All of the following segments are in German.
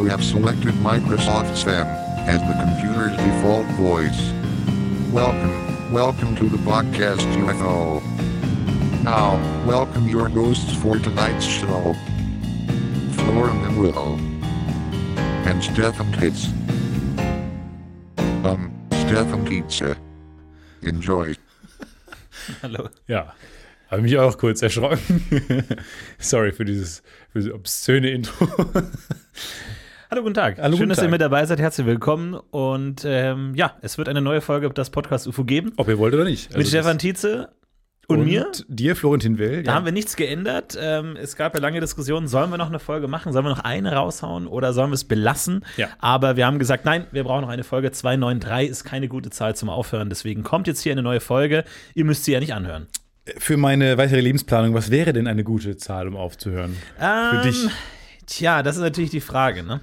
You have selected Microsoft Sam as the computer's default voice. Welcome, welcome to the podcast UFO. Now, welcome your hosts for tonight's show. Florian and Will. And Stefan Kitz. Um, Stefan Pizza. Enjoy. Hallo. Ja, habe mich auch kurz erschrocken. Sorry für dieses, für dieses obszöne Intro. Hallo, guten Tag. Hallo, Schön, dass ihr Tag. mit dabei seid. Herzlich willkommen. Und ähm, ja, es wird eine neue Folge das Podcast UFO geben. Ob ihr wollt oder nicht. mit Also Stefan das- Tietze und, mir. dir, Florentin Will. Da haben wir nichts geändert. Ähm, es gab ja lange Diskussionen, sollen wir noch eine Folge machen? Sollen wir noch eine raushauen oder sollen wir es belassen? Ja. Aber wir haben gesagt, nein, wir brauchen noch eine Folge. 293 ist keine gute Zahl zum Aufhören. Deswegen kommt jetzt hier eine neue Folge. Ihr müsst sie ja nicht anhören. Für meine weitere Lebensplanung, was wäre denn eine gute Zahl, um aufzuhören? Für dich. Tja, das ist natürlich die Frage, ne?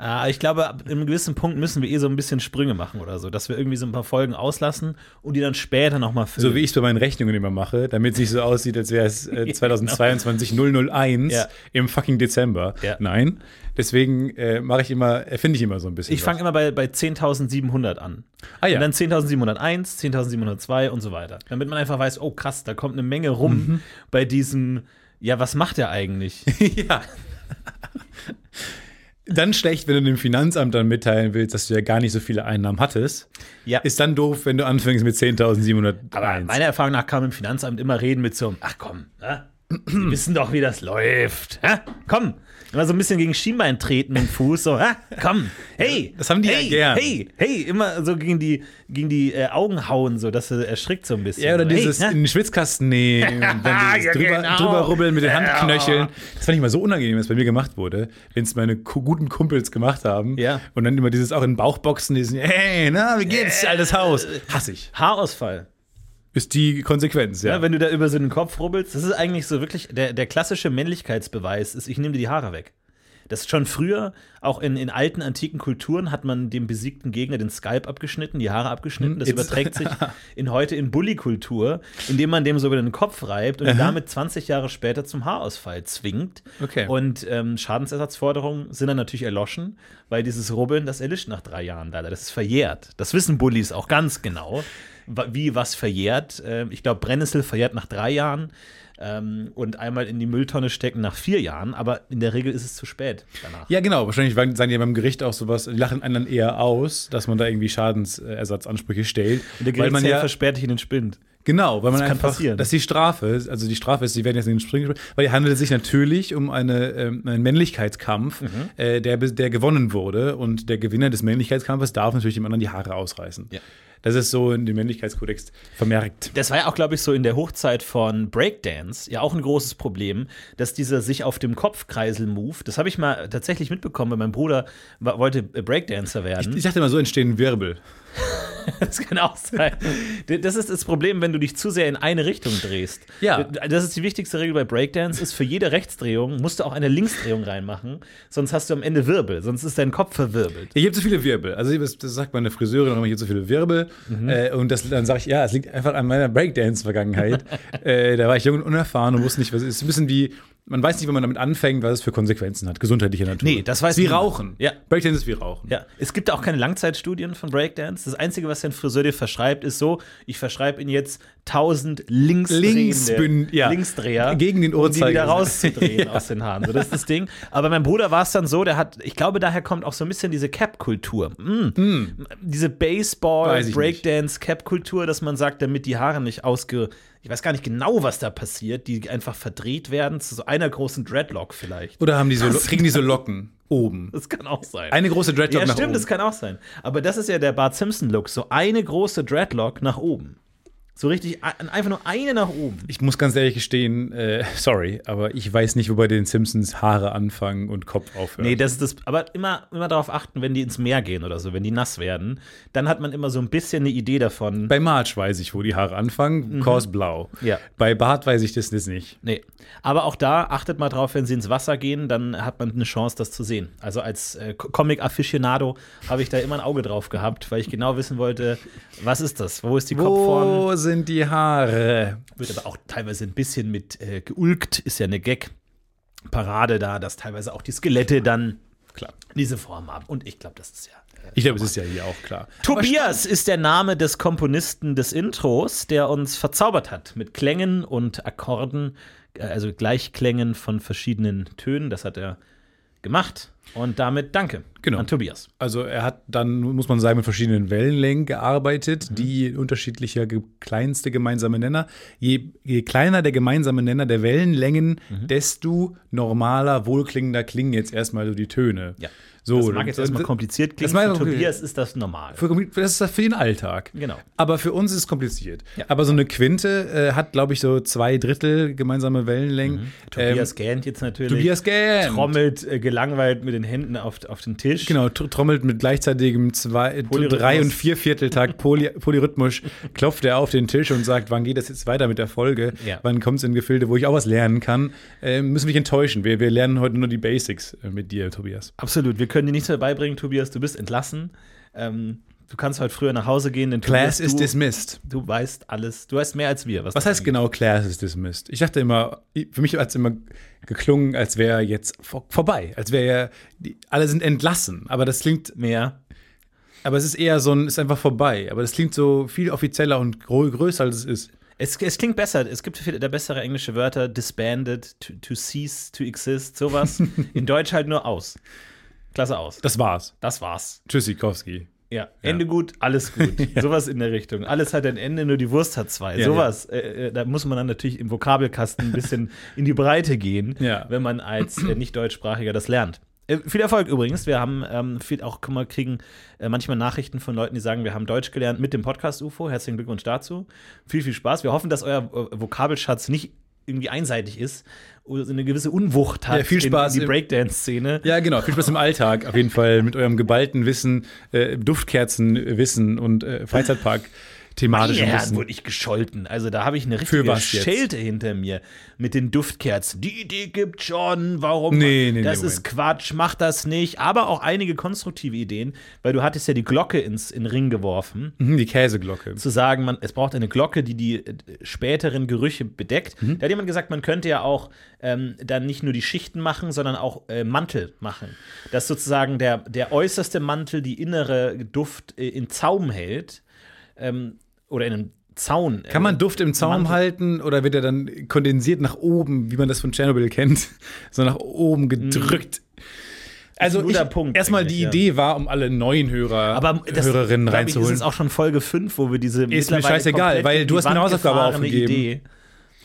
Äh, ich glaube, ab einem gewissen Punkt müssen wir eh so ein bisschen Sprünge machen oder so, dass wir irgendwie so ein paar Folgen auslassen und die dann später nochmal füllen. So wie ich es bei meinen Rechnungen immer mache, damit es nicht so aussieht, als wäre es äh, 2022 001 Ja. im fucking Dezember. Ja. Nein. Deswegen äh, mache ich immer, erfinde ich immer so ein bisschen. Ich fange immer bei, bei 10.700 an. Ah, ja. Und dann 10.701, 10.702 und so weiter. Damit man einfach weiß, oh krass, da kommt eine Menge rum Mhm. bei diesem, ja, was macht der eigentlich? ja. Dann schlecht, wenn du dem Finanzamt dann mitteilen willst, dass du ja gar nicht so viele Einnahmen hattest. Ja. Ist dann doof, wenn du anfängst mit 10.701. Aber meiner Erfahrung nach kann man im Finanzamt immer reden mit so, einem, ach komm, ne? Sie wissen doch, wie das läuft. Hä? Komm. Immer so ein bisschen gegen Schienbein treten mit dem Fuß, so, hä? komm, hey. Das haben die ja hey, gern. Hey, hey, immer so gegen die, gegen die äh, Augen hauen, so, dass er erschrickt so ein bisschen. Ja, oder dieses hey, in den Schwitzkasten nehmen, dann dieses Ja, drüber, genau. drüber rubbeln mit den Ja. Handknöcheln. Das fand ich mal so unangenehm, was bei mir gemacht wurde, wenn es meine guten Kumpels gemacht haben. Ja. Und dann immer dieses auch in den Bauchboxen, diesen, hey, na, wie geht's, altes Haus? Hasse ich. Haarausfall. Ist die Konsequenz, ja. Ja. wenn du da über so den Kopf rubbelst, das ist eigentlich so wirklich der, der klassische Männlichkeitsbeweis, ist, ich nehme dir die Haare weg. Das ist schon früher, auch in, in alten antiken Kulturen, hat man dem besiegten Gegner den Skalp abgeschnitten, die Haare abgeschnitten. Das Hm, jetzt- überträgt sich in heute in Bully-Kultur, indem man dem sogar den Kopf reibt und ihn damit 20 Jahre später zum Haarausfall zwingt. Okay. Und ähm, Schadensersatzforderungen sind dann natürlich erloschen, weil dieses Rubbeln, das erlischt nach drei Jahren leider. Das ist verjährt. Das wissen Bullies auch ganz genau, wie was verjährt. Ähm, ich glaube, Brennnessel verjährt nach drei Jahren ähm, und einmal in die Mülltonne stecken nach vier Jahren, aber in der Regel ist es zu spät danach. Ja, genau. Wahrscheinlich sagen die beim Gericht auch sowas, die lachen einen dann eher aus, dass man da irgendwie Schadensersatzansprüche stellt. Und der weil man Gerichtsherr ja, versperrt dich in den Spind. Genau, weil man Das kann einfach, passieren. dass die Strafe, also die Strafe ist, sie werden jetzt in den Springen gesprungen, weil hier handelt es sich natürlich um eine, ähm, einen Männlichkeitskampf, Mhm. äh, der, der gewonnen wurde und der Gewinner des Männlichkeitskampfes darf natürlich dem anderen die Haare ausreißen. Ja. Das ist so in dem Männlichkeitskodex vermerkt. Das war ja auch, glaube ich, so in der Hochzeit von Breakdance ja auch ein großes Problem, dass dieser sich auf dem Kopf Kreisel-Move, das habe ich mal tatsächlich mitbekommen, weil mein Bruder wollte Breakdancer werden. Ich dachte immer, so entstehen Wirbel. Das kann auch sein. Das ist das Problem, wenn du dich zu sehr in eine Richtung drehst. Ja. Das ist die wichtigste Regel bei Breakdance, ist für jede Rechtsdrehung musst du auch eine Linksdrehung reinmachen, sonst hast du am Ende Wirbel, sonst ist dein Kopf verwirbelt. Ich habe so viele Wirbel. Also das, sagt meine Friseurin immer, ich habe so viele Wirbel. Mhm. Äh, und das, dann sage ich, ja, es liegt einfach an meiner Breakdance-Vergangenheit. äh, da war ich jung und unerfahren und wusste nicht, was es ist. Ein bisschen wie, man weiß nicht, wenn man damit anfängt, was es für Konsequenzen hat, gesundheitlicher Natur. Nee, das weiß Wie niemand. Rauchen. Ja. Breakdance ist wie Rauchen. Ja, es gibt auch keine Langzeitstudien von Breakdance. Das Einzige, was dein Friseur dir verschreibt, ist so, ich verschreibe Ihnen jetzt 1000 linksdrehende ja. Linksdreher. Gegen den um die wieder Uhrzeigersinn. rauszudrehen Ja. aus den Haaren. So, das ist das Ding. Aber mein Bruder war es dann so, der hat, ich glaube, daher kommt auch so ein bisschen diese Cap-Kultur. Mm. Diese Baseball, Breakdance, Cap-Kultur, dass man sagt, damit die Haare nicht ausge. Ich weiß gar nicht genau, was da passiert, die einfach verdreht werden zu so einer großen Dreadlock vielleicht. Oder haben die so, kriegen die so Locken oben? Das kann auch sein. Eine große Dreadlock Ja, nach stimmt, oben. das kann auch sein. Aber das ist ja der Bart Simpson-Look. So eine große Dreadlock nach oben. So richtig, ein- einfach nur eine nach oben. Ich muss ganz ehrlich gestehen, äh, sorry, aber ich weiß nicht, wo bei den Simpsons Haare anfangen und Kopf aufhören. Nee, das ist das. Aber immer, immer darauf achten, wenn die ins Meer gehen oder so, wenn die nass werden, dann hat man immer so ein bisschen eine Idee davon. bei Marge weiß ich, wo die Haare anfangen, Kors blau. Mhm. Ja. Bei Bart weiß ich das nicht. Nee. Aber auch da achtet mal drauf, wenn sie ins Wasser gehen, dann hat man eine Chance, das zu sehen. Also als äh, Comic-Aficionado habe ich da immer ein Auge drauf gehabt, weil ich genau wissen wollte, was ist das? Wo ist die Kopfform? Sind die Haare? Wird aber auch teilweise ein bisschen mit äh, geulgt, ist ja eine Gag-Parade da, dass teilweise auch die Skelette dann klar. diese Form haben. Und ich glaube, das ist ja. Ich glaube, es ist ja hier auch klar. Tobias ist der Name des Komponisten des Intros, der uns verzaubert hat mit Klängen und Akkorden, äh, also Gleichklängen von verschiedenen Tönen. Das hat er gemacht. Und damit danke Genau. an Tobias. Also er hat dann, muss man sagen, mit verschiedenen Wellenlängen gearbeitet, Mhm. die unterschiedlicher kleinste gemeinsame Nenner. Je, je kleiner der gemeinsame Nenner der Wellenlängen, Mhm. desto normaler, wohlklingender klingen jetzt erstmal so die Töne. Ja. So, das mag jetzt erstmal kompliziert klingen. Das Für Tobias ist das normal. Für, das ist für den Alltag. Genau. Aber für uns ist es kompliziert. Ja. Aber so eine Quinte äh, hat, glaube ich, so zwei Drittel gemeinsame Wellenlängen. Mhm. Tobias Ähm, gähnt jetzt natürlich. Tobias Gähn. trommelt äh, gelangweilt mit den Händen auf, auf den Tisch. Genau, tr- trommelt mit gleichzeitigem zwei, äh, drei- und viervierteltakt poly, polyrhythmisch, klopft er auf den Tisch und sagt, wann geht das jetzt weiter mit der Folge? Ja. Wann kommt es in Gefilde, wo ich auch was lernen kann? Äh, müssen mich enttäuschen. Wir, wir lernen heute nur die Basics äh, mit dir, Tobias. Absolut. Wir können dir nichts mehr beibringen, Tobias. Du bist entlassen. Ähm, du kannst heute früher nach Hause gehen, denn Class Tobias, is du, dismissed. du weißt alles. Du weißt mehr als wir. Was, Was heißt genau Class is dismissed? Ich dachte immer, für mich hat es immer geklungen, als wäre jetzt vor, vorbei. Als wäre ja, alle sind entlassen. Aber das klingt, Mehr. aber es ist eher so ein, ist einfach vorbei. Aber das klingt so viel offizieller und grö größer, als es ist. Es, es klingt besser. Es gibt viele bessere englische Wörter. Disbanded, to, to cease, to exist, sowas. In Deutsch halt nur aus. Klasse aus. Das war's. Das war's. Tschüssikowski. Ja, Ende gut, alles gut. Sowas in der Richtung. Alles hat ein Ende, nur die Wurst hat zwei. Ja, Sowas. Äh, äh, da muss man dann natürlich im Vokabelkasten ein bisschen in die Breite gehen, Ja. wenn man als äh, nicht-deutschsprachiger das lernt. Äh, viel Erfolg übrigens. Wir haben ähm, viel auch guck mal, kriegen äh, manchmal Nachrichten von Leuten, die sagen, wir haben Deutsch gelernt mit dem Podcast UFO. Herzlichen Glückwunsch dazu. Viel, viel Spaß. Wir hoffen, dass euer äh, Vokabelschatz nicht irgendwie einseitig ist oder so eine gewisse Unwucht hat Ja, viel Spaß in, in die Breakdance-Szene. Ja, genau. Viel Spaß im Alltag. Auf jeden Fall mit eurem geballten Wissen, äh, Duftkerzenwissen und äh, Freizeitpark thematischem Ja, Wissen. wurde ich gescholten. Also da habe ich eine richtige was jetzt? Schelte hinter mir mit den Duftkerzen. Die Idee gibt schon, warum? Nee, nee, nee, das Moment. ist Quatsch, mach das nicht. Aber auch einige konstruktive Ideen, weil du hattest ja die Glocke ins in den Ring geworfen, Mhm, die Käseglocke. zu sagen, man, es braucht eine Glocke, die die äh, späteren Gerüche bedeckt. Mhm. Da hat jemand gesagt, man könnte ja auch ähm, dann nicht nur die Schichten machen, sondern auch äh, Mantel machen. Dass sozusagen der, der äußerste Mantel die innere Duft äh, in Zaum hält ähm, oder in einem Zaun. Kann man Duft im Zaum halten oder wird er dann kondensiert nach oben, wie man das von Tschernobyl kennt, so nach oben gedrückt? Also ein guter ich, Punkt erstmal die ja. Idee war, um alle neuen Hörer, Aber das, Hörerinnen glaub ich, ist reinzuholen. es auch schon Folge 5, wo wir diese Ist mir scheißegal, weil du hast mir eine Hausaufgabe aufgegeben. Idee.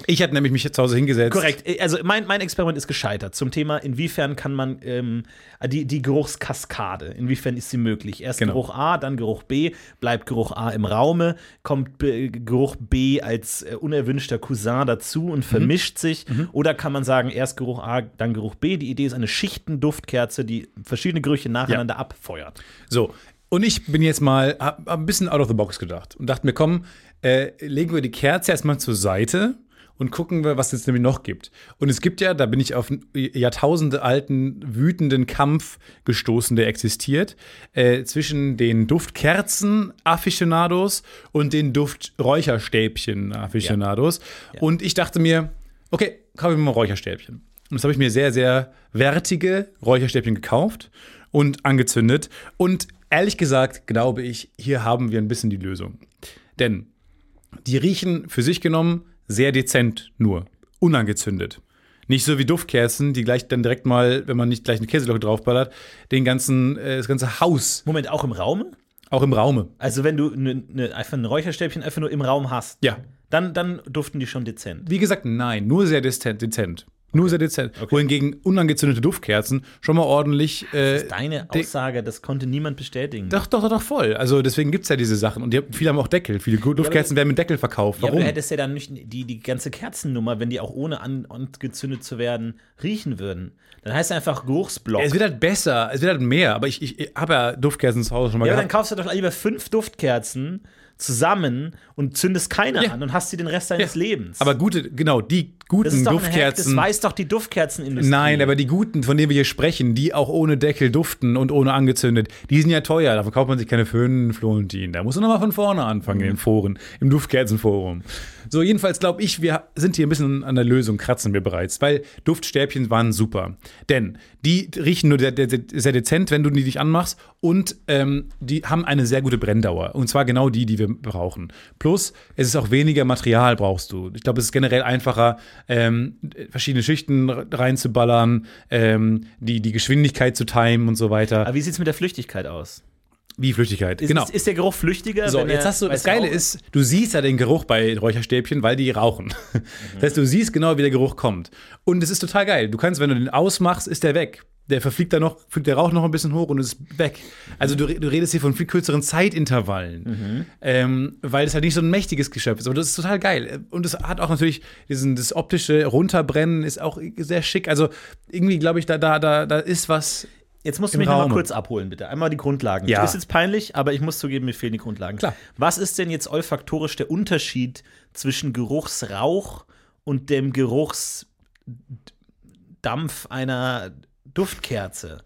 Ich hatte nämlich mich zu Hause hingesetzt. Korrekt. Also mein, mein Experiment ist gescheitert zum Thema, inwiefern kann man ähm, die, die Geruchskaskade, inwiefern ist sie möglich? Erst Genau. Geruch A, dann Geruch B, bleibt Geruch A im Raume, kommt B, Geruch B als äh, unerwünschter Cousin dazu Mhm. und vermischt sich. Oder kann man sagen, erst Geruch A, dann Geruch B. Die Idee ist eine Schichtenduftkerze, die verschiedene Gerüche nacheinander abfeuert. So, und ich bin jetzt mal hab, hab ein bisschen out of the box gedacht und dachte mir, komm, äh, legen wir die Kerze erstmal zur Seite und gucken wir, was es nämlich noch gibt. Und es gibt ja, da bin ich auf einen Jahrtausende alten, wütenden Kampf gestoßen, der existiert, äh, zwischen den Duftkerzen-Afficionados und den Duft-Räucherstäbchen-Afficionados. Und ich dachte mir, okay, kaufe ich mir mal Räucherstäbchen. Und das habe ich mir sehr, sehr wertige Räucherstäbchen gekauft und angezündet. Und ehrlich gesagt, glaube ich, hier haben wir ein bisschen die Lösung. Denn die riechen für sich genommen sehr dezent nur, unangezündet. Nicht so wie Duftkerzen, die gleich dann direkt mal, wenn man nicht gleich eine Käselocke draufballert, den ganzen, äh, das ganze Haus, Moment, auch im Raume? auch im Raume. Also wenn du ne, ne, einfach ein Räucherstäbchen einfach nur im Raum hast, Ja. dann, dann duften die schon dezent. Wie gesagt, nein, nur sehr dezent. dezent. Nur sehr dezent. Wohingegen unangezündete Duftkerzen schon mal ordentlich. Äh, Deine de- Aussage, das konnte niemand bestätigen. Doch, doch, doch, doch, voll. Also deswegen gibt es ja diese Sachen. Und die, viele haben auch Deckel. Viele Duftkerzen werden mit Deckel verkauft. Ja, aber Warum? du hättest ja dann nicht die, die ganze Kerzennummer, wenn die auch ohne an, angezündet zu werden, riechen würden. Dann heißt es einfach Geruchsblock. es wird halt besser, es wird halt mehr. Aber ich, ich, ich habe ja Duftkerzen zu Hause schon mal ja, aber dann gehabt. kaufst du doch lieber fünf Duftkerzen zusammen und zündest keine Ja. an und hast sie den Rest deines Ja. Lebens. Aber gute, genau, die das guten ist doch ein Hack, das Duftkerzen. weiß doch die Duftkerzenindustrie. Nein, aber die guten, von denen wir hier sprechen, die auch ohne Deckel duften und ohne angezündet, die sind ja teuer. Da verkauft man sich keine fünf Florentin. Da muss man nochmal von vorne anfangen in den Foren, im Duftkerzenforum. So, jedenfalls glaube ich, wir sind hier ein bisschen an der Lösung, kratzen wir bereits, weil Duftstäbchen waren super. Denn die riechen nur sehr, sehr, dezent, wenn du die dich anmachst und ähm, die haben eine sehr gute Brenndauer. Und zwar genau die, die wir brauchen. Plus, es ist auch weniger Material brauchst du. Ich glaube, es ist generell einfacher, ähm, verschiedene Schichten reinzuballern, ähm, die, die Geschwindigkeit zu timen und so weiter. Aber wie sieht es mit der Flüchtigkeit aus? Wie Flüchtigkeit, Ist, genau. ist, ist der Geruch flüchtiger? So, jetzt hast du, das Geile ist, du siehst ja den Geruch bei Räucherstäbchen, weil die rauchen. Das heißt, du siehst genau, wie der Geruch kommt. Und es ist total geil. Du kannst, wenn du den ausmachst, ist der weg. Der verfliegt dann noch, fliegt der Rauch noch ein bisschen hoch und ist weg. Also du, du redest hier von viel kürzeren Zeitintervallen, ähm, weil es halt nicht so ein mächtiges Geschöpf ist. Aber das ist total geil. Und es hat auch natürlich diesen, das optische Runterbrennen ist auch sehr schick. Also irgendwie glaube ich, da, da, da, da ist was. Jetzt musst du mich noch mal Raum. kurz abholen, bitte. Einmal die Grundlagen. Ja. Ist jetzt peinlich, aber ich muss zugeben, mir fehlen die Grundlagen. Klar. Was ist denn jetzt olfaktorisch der Unterschied zwischen Geruchsrauch und dem Geruchsdampf einer Duftkerze?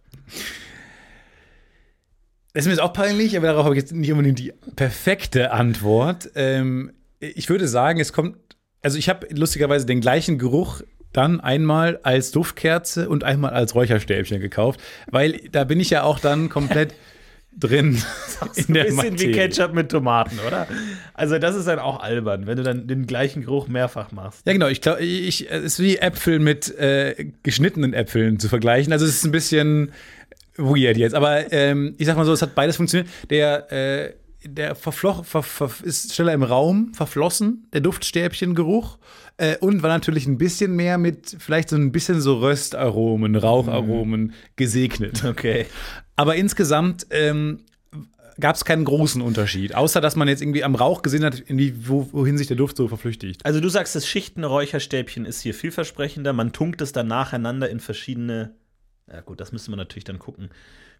Das ist mir jetzt auch peinlich, aber darauf habe ich jetzt nicht unbedingt die perfekte Antwort. Ähm, ich würde sagen, es kommt, also ich habe lustigerweise den gleichen Geruch dann einmal als Duftkerze und einmal als Räucherstäbchen gekauft, weil da bin ich ja auch dann komplett drin in der Ein bisschen wie Materie. Ketchup mit Tomaten, oder? Also, das ist dann auch albern, wenn du dann den gleichen Geruch mehrfach machst. Ja, genau. Ich glaube, ich, es ist wie Äpfel mit äh, geschnittenen Äpfeln zu vergleichen. Also es ist ein bisschen weird jetzt. Aber ähm, ich sag mal so, es hat beides funktioniert. Der, äh, der verfloch, ver, ver, ist schneller im Raum verflossen, der Duftstäbchengeruch. Äh, und war natürlich ein bisschen mehr mit vielleicht so ein bisschen so Röstaromen, Raucharomen gesegnet. Okay. Aber insgesamt ähm, gab es keinen großen Unterschied. Außer, dass man jetzt irgendwie am Rauch gesehen hat, wohin sich der Duft so verflüchtigt. Also, du sagst, das Schichtenräucherstäbchen ist hier vielversprechender. Man tunkt es dann nacheinander in verschiedene. Ja, gut, das müsste man natürlich dann gucken,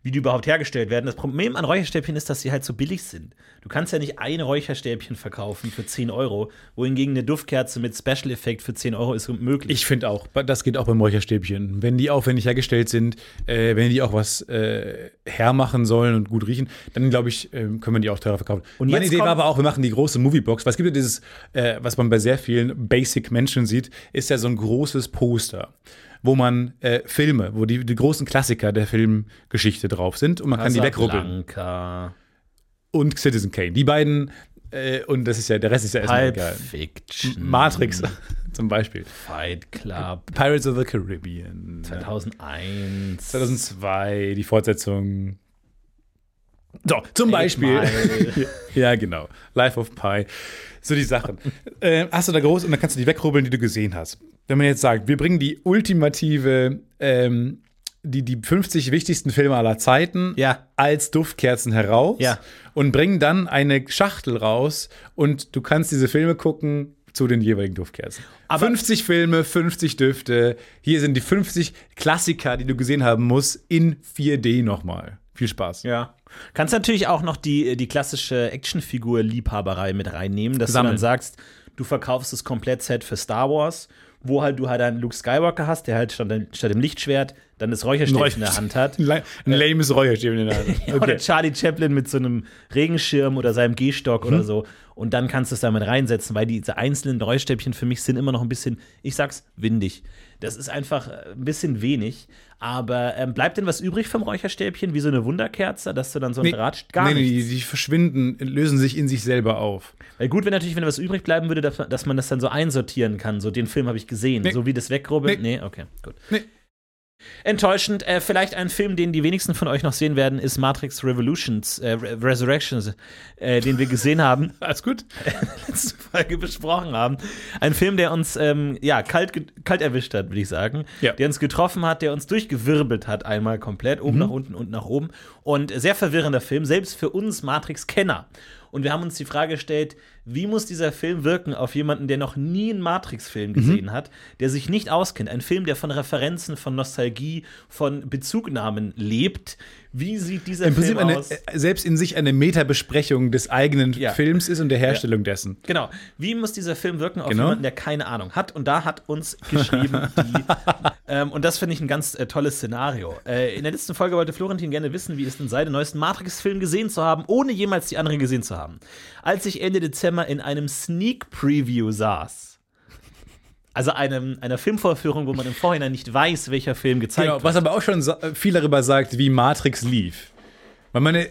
wie die überhaupt hergestellt werden. Das Problem an Räucherstäbchen ist, dass sie halt so billig sind. Du kannst ja nicht ein Räucherstäbchen verkaufen für 10 Euro, wohingegen eine Duftkerze mit Special-Effekt für 10 Euro ist möglich. Ich finde auch, das geht auch beim Räucherstäbchen. Wenn die aufwendig hergestellt sind, äh, wenn die auch was äh, hermachen sollen und gut riechen, dann glaube ich, ähm, können wir die auch teurer verkaufen. Und Meine Idee war aber auch, wir machen die große Moviebox, es gibt ja dieses, äh, was man bei sehr vielen Basic-Menschen sieht, ist ja so ein großes Poster. Wo man äh, Filme, wo die, die großen Klassiker der Filmgeschichte drauf sind und man kann die wegrubbeln. Und Citizen Kane. Die beiden, äh, und das ist ja, der Rest ist ja erstmal egal. Fiction, Matrix zum Beispiel. Fight Club, Pirates of the Caribbean. 2001, 2002, die Fortsetzung. So, zum Eight Beispiel. Mile. ja, genau. Life of Pi. So die Sachen. äh, hast du da groß und dann kannst du die wegrubbeln, die du gesehen hast. Wenn man jetzt sagt, wir bringen die ultimative, ähm, die, die 50 wichtigsten Filme aller Zeiten Ja. als Duftkerzen heraus Ja. und bringen dann eine Schachtel raus und du kannst diese Filme gucken zu den jeweiligen Duftkerzen. Aber- 50 Filme, 50 Düfte. Hier sind die 50 Klassiker, die du gesehen haben musst, in 4D nochmal. Viel Spaß. Ja. Kannst natürlich auch noch die, die klassische Actionfigur-Liebhaberei mit reinnehmen, dass Sammeln. du dann sagst, du verkaufst das Komplett-Set für Star Wars, wo halt du halt einen Luke Skywalker hast, der halt statt, statt dem Lichtschwert dann das Räucherstäbchen in der Hand hat. Ein, ein lames Räucherstäbchen in der Hand. Oder Okay. Charlie Chaplin mit so einem Regenschirm oder seinem Gehstock Mhm. oder so. Und dann kannst du es damit reinsetzen, weil diese einzelnen Räucherstäbchen für mich sind immer noch ein bisschen, ich sag's, windig. Das ist einfach äh, ein bisschen wenig. Aber ähm, bleibt denn was übrig vom Räucherstäbchen, wie so eine Wunderkerze, dass du dann so ein Draht gar nee, nee, nichts? die, die verschwinden, lösen sich in sich selber auf. Weil gut wäre natürlich, wenn was übrig bleiben würde, dass, dass man das dann so einsortieren kann. So, den Film habe ich gesehen. Nee. So wie das wegrubbeln. Nee. okay, gut. Nee. Enttäuschend. Äh, vielleicht ein Film, den die wenigsten von euch noch sehen werden, ist Matrix Revolutions, äh, Re Resurrections, äh, den wir gesehen haben, Alles gut? letzte Folge besprochen haben. Ein Film, der uns ähm, ja, kalt, kalt erwischt hat, würde ich sagen. Ja. Der uns getroffen hat, der uns durchgewirbelt hat, einmal komplett, oben nach unten und nach oben. Und sehr verwirrender Film, selbst für uns Matrix-Kenner. Und wir haben uns die Frage gestellt, wie muss dieser Film wirken auf jemanden, der noch nie einen Matrix-Film gesehen hat, der sich nicht auskennt. Ein Film, der von Referenzen, von Nostalgie, von Bezugnahmen lebt. Wie sieht dieser Im Prinzip Film eine, aus? äh, selbst in sich eine Metabesprechung des eigenen Ja. Films ist und der Herstellung dessen. Genau. Wie muss dieser Film wirken auf Genau. jemanden, der keine Ahnung hat? Und da hat uns geschrieben, die, ähm, und das finde ich ein ganz äh, tolles Szenario. Äh, in der letzten Folge wollte Florentin gerne wissen, wie es denn sei, den neuesten Matrix-Film gesehen zu haben, ohne jemals die anderen gesehen zu haben. Als ich Ende Dezember in einem Sneak-Preview saß, also einem, einer Filmvorführung, wo man im Vorhinein nicht weiß, welcher Film gezeigt Genau, wird. was aber auch schon viel darüber sagt, wie Matrix lief. Weil meine,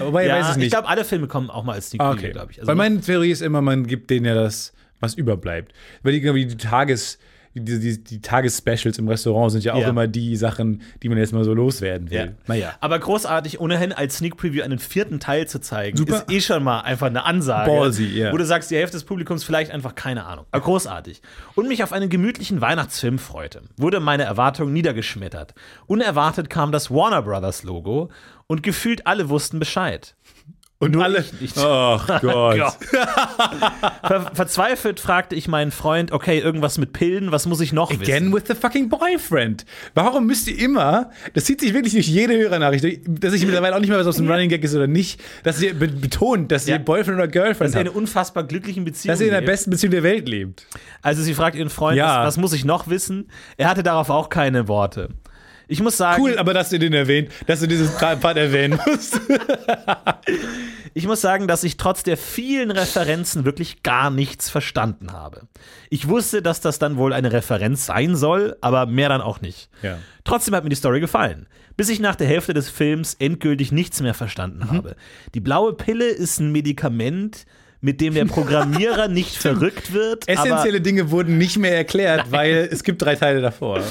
wobei, ich ja, weiß es ich nicht. glaube, alle Filme kommen auch mal als Sneak Ah, okay. glaube ich. Also Weil meine Theorie ist immer, man gibt denen ja das, was überbleibt. Weil die, irgendwie die Tages, die, die, die Tagesspecials im Restaurant sind ja auch Ja. immer die Sachen, die man jetzt mal so loswerden will. Ja. Naja. Aber großartig, ohnehin als Sneak Preview einen vierten Teil zu zeigen, Super. ist eh schon mal einfach eine Ansage. Ballsy, ja. Wo du sagst, die Hälfte des Publikums vielleicht einfach keine Ahnung. Aber großartig. Und mich auf einen gemütlichen Weihnachtsfilm freute, wurde meine Erwartung niedergeschmettert. Unerwartet kam das Warner Brothers Logo und gefühlt alle wussten Bescheid. Und Nur alle. ich nicht. Ach Gott. Ver verzweifelt fragte ich meinen Freund, okay, irgendwas mit Pillen, was muss ich noch wissen? Again with the fucking boyfriend. Warum müsst ihr immer, das zieht sich wirklich durch jede Hörernachricht, dass ich mittlerweile auch nicht mehr was aus dem Running Gag ist oder nicht, dass ihr be betont, dass Ja. ihr Boyfriend oder Girlfriend dass ihr eine habt. unfassbar glücklichen Beziehung Dass ihr in der lebt. besten Beziehung der Welt lebt. Also sie fragt ihren Freund, Ja. was, was muss ich noch wissen? Er hatte darauf auch keine Worte. Ich muss sagen, Cool, aber dass du den erwähnt, dass du dieses Part erwähnen musst. ich muss sagen, dass ich trotz der vielen Referenzen wirklich gar nichts verstanden habe. Ich wusste, dass das dann wohl eine Referenz sein soll, aber mehr dann auch nicht. Ja. Trotzdem hat mir die Story gefallen. Bis ich nach der Hälfte des Films endgültig nichts mehr verstanden habe. Die blaue Pille ist ein Medikament, mit dem der Programmierer nicht verrückt wird. Essentielle Dinge wurden nicht mehr erklärt, weil es gibt drei Teile davor.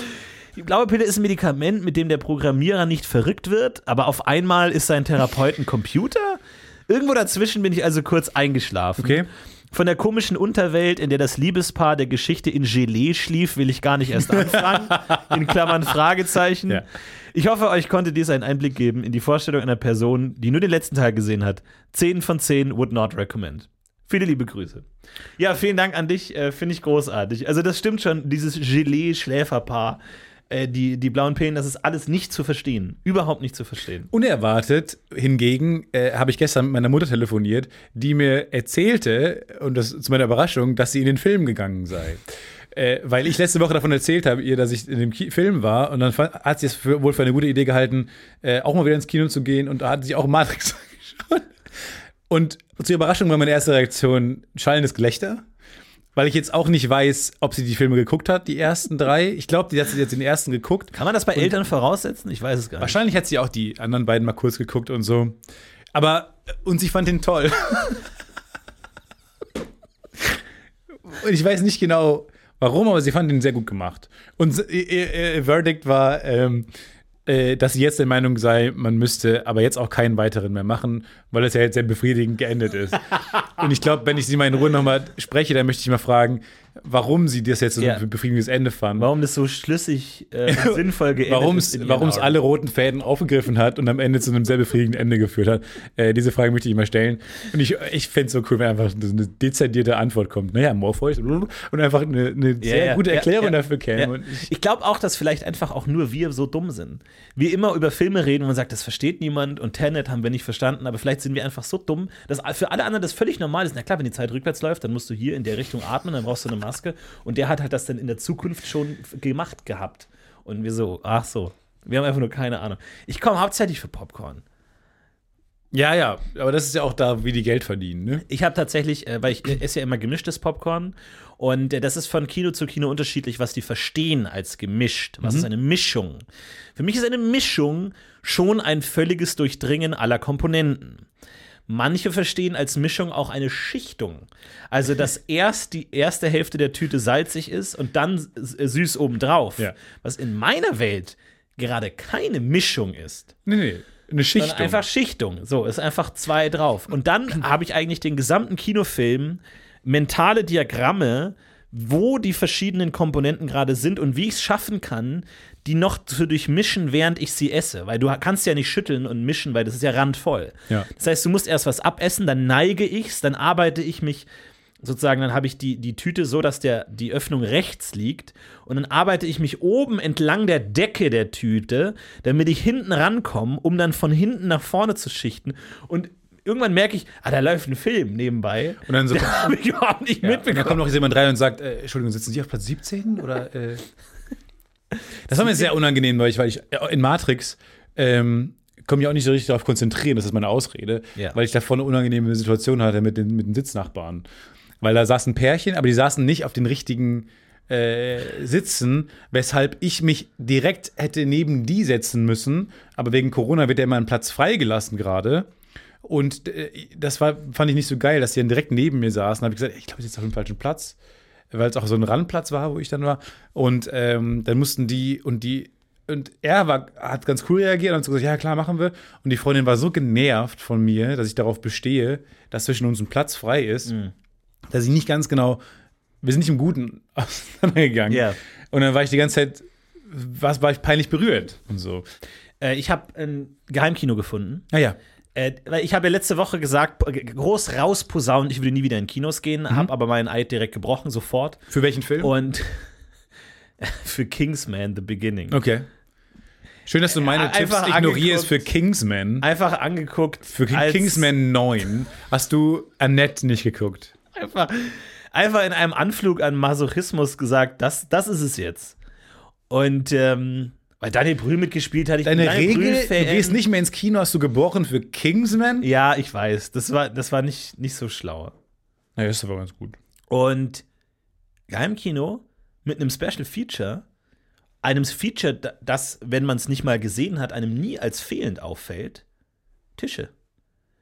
Die blaue Pille ist ein Medikament, mit dem der Programmierer nicht verrückt wird, aber auf einmal ist sein Therapeut ein Computer? Irgendwo dazwischen bin ich also kurz eingeschlafen. Okay. Von der komischen Unterwelt, in der das Liebespaar der Geschichte in Gelee schlief, will ich gar nicht erst anfangen. In Klammern Fragezeichen. Ja. Ich hoffe, euch konnte dies einen Einblick geben in die Vorstellung einer Person, die nur den letzten Teil gesehen hat. 10 von 10 would not recommend. Viele liebe Grüße. Ja, vielen Dank an dich. Äh, Finde ich großartig. Also, das stimmt schon, dieses Gelee-Schläferpaar, äh, die, die blauen Pillen, das ist alles nicht zu verstehen. Überhaupt nicht zu verstehen. Unerwartet hingegen äh, habe ich gestern mit meiner Mutter telefoniert, die mir erzählte, und das zu meiner Überraschung, dass sie in den Film gegangen sei. Äh, weil ich letzte Woche davon erzählt habe, ihr, dass ich in dem Ki Film war und dann fa- hat sie es für, wohl für eine gute Idee gehalten, äh, auch mal wieder ins Kino zu gehen und da hat sie auch Matrix angeschaut. Und zur Überraschung war meine erste Reaktion schallendes Gelächter, weil ich jetzt auch nicht weiß, ob sie die Filme geguckt hat, die ersten drei. Ich glaube, die hat sie jetzt den ersten geguckt. Kann man das bei Eltern voraussetzen? Ich weiß es gar nicht. Wahrscheinlich hat sie auch die anderen beiden mal kurz geguckt und so. Aber, äh, und sie fand ihn toll. und ich weiß nicht genau warum, aber sie fand ihn sehr gut gemacht. Und ihr, ihr, ihr Verdict war, ähm, äh, dass sie jetzt der Meinung sei, man müsste aber jetzt auch keinen weiteren mehr machen, weil es ja jetzt sehr befriedigend geendet ist. und ich glaube, wenn ich sie mal in Ruhe nochmal spreche, dann möchte ich mal fragen, warum sie das jetzt so Ja. ein befriedigendes Ende fand. Warum das so schlüssig äh, sinnvoll geendet Warum ist. warum es alle roten Fäden aufgegriffen hat und am Ende zu einem sehr befriedigenden Ende geführt hat. Äh, diese Frage möchte ich mal stellen. Und ich, ich fände es so cool, wenn einfach so eine dezidierte Antwort kommt. Naja, Morpheus und einfach eine, eine sehr ja, gute ja, Erklärung ja. dafür käme. Ich, Ich glaube auch, dass vielleicht einfach auch nur wir so dumm sind. Wir immer über Filme reden und man sagt, das versteht niemand und Tenet haben wir nicht verstanden, aber vielleicht sind wir einfach so dumm, dass für alle anderen das völlig normal ist. Na klar, wenn die Zeit rückwärts läuft, dann musst du hier in der Richtung atmen, dann brauchst du eine Maske und der hat halt das dann in der Zukunft schon gemacht gehabt. Und wir so, ach so, wir haben einfach nur keine Ahnung. Ich komme hauptsächlich für Popcorn. ja, ja, aber das ist ja auch da, wie die Geld verdienen. Ne? Ich habe tatsächlich, äh, weil ich äh, esse ja immer gemischtes Popcorn und äh, das ist von Kino zu Kino unterschiedlich, was die verstehen als gemischt. Was ist eine Mischung? Für mich ist eine Mischung schon ein völliges Durchdringen aller Komponenten. Manche verstehen als Mischung auch eine Schichtung. Also, dass erst die erste Hälfte der Tüte salzig ist und dann s- süß obendrauf. Ja. Was in meiner Welt gerade keine Mischung ist Nee, nee, eine Schichtung. sondern einfach Schichtung. So, ist einfach zwei drauf. Und dann habe ich eigentlich den gesamten Kinofilm, mentale Diagramme, wo die verschiedenen Komponenten gerade sind und wie ich es schaffen kann, die noch zu durchmischen, während ich sie esse. Weil du kannst ja nicht schütteln und mischen, weil das ist ja randvoll. Ja. Das heißt, du musst erst was abessen, dann neige ich's, dann arbeite ich mich sozusagen, dann habe ich die, die Tüte so, dass der, die Öffnung rechts liegt. Und dann arbeite ich mich oben entlang der Decke der Tüte, damit ich hinten rankomme, um dann von hinten nach vorne zu schichten. Und irgendwann merke ich, ah, da läuft ein Film nebenbei. Und dann so, Da habe ich überhaupt nicht Ja, und dann kommt mitbekommen. noch jemand rein und sagt, äh, Entschuldigung, sitzen Sie auf Platz 17? Oder, äh? Das war mir sehr unangenehm, weil ich, weil ich äh, in Matrix ähm, komme ich auch nicht so richtig darauf konzentrieren, das ist meine Ausrede, Ja. weil ich davor eine unangenehme Situation hatte mit den, mit den Sitznachbarn. Weil da saßen Pärchen, aber die saßen nicht auf den richtigen äh, Sitzen, weshalb ich mich direkt hätte neben die setzen müssen, aber wegen Corona wird ja immer ein Platz freigelassen gerade. Und äh, das war, fand ich nicht so geil, dass die dann direkt neben mir saßen. Da habe ich gesagt, ich glaube, ich sitze auf dem falschen Platz, weil es auch so ein Randplatz war, wo ich dann war. Und ähm, dann mussten die und die und er war, hat ganz cool reagiert und hat so gesagt, ja klar, machen wir. Und die Freundin war so genervt von mir, dass ich darauf bestehe, dass zwischen uns ein Platz frei ist, dass ich nicht ganz genau, wir sind nicht im Guten auseinandergegangen. Ja. Und dann war ich die ganze Zeit, was war ich peinlich berührt und so. Äh, ich habe ein Geheimkino gefunden. Naja. Äh, weil ich habe ja letzte Woche gesagt, g- groß rausposaunen, ich würde nie wieder in Kinos gehen, Mhm. habe aber meinen Eid direkt gebrochen, sofort. Für welchen Film? Und für Kingsman The Beginning. Okay. Schön, dass du meine Ja, Tipps einfach ignorierst für. Kingsman. Einfach angeguckt. Für Kingsman 9 hast du Annette nicht geguckt. Einfach, einfach in einem Anflug an Masochismus gesagt, das, das ist es jetzt. Und ähm, weil Daniel Brühl mitgespielt hat, ich Deine Regel, du gehst nicht mehr ins Kino, hast du gebrochen für Kingsman? Ja, ich weiß. Das war, das war nicht, nicht so schlau. Naja, das ist aber ganz gut. Und Geheimkino mit einem Special Feature, einem Feature, da- das, wenn man es nicht mal gesehen hat, einem nie als fehlend auffällt, Tische.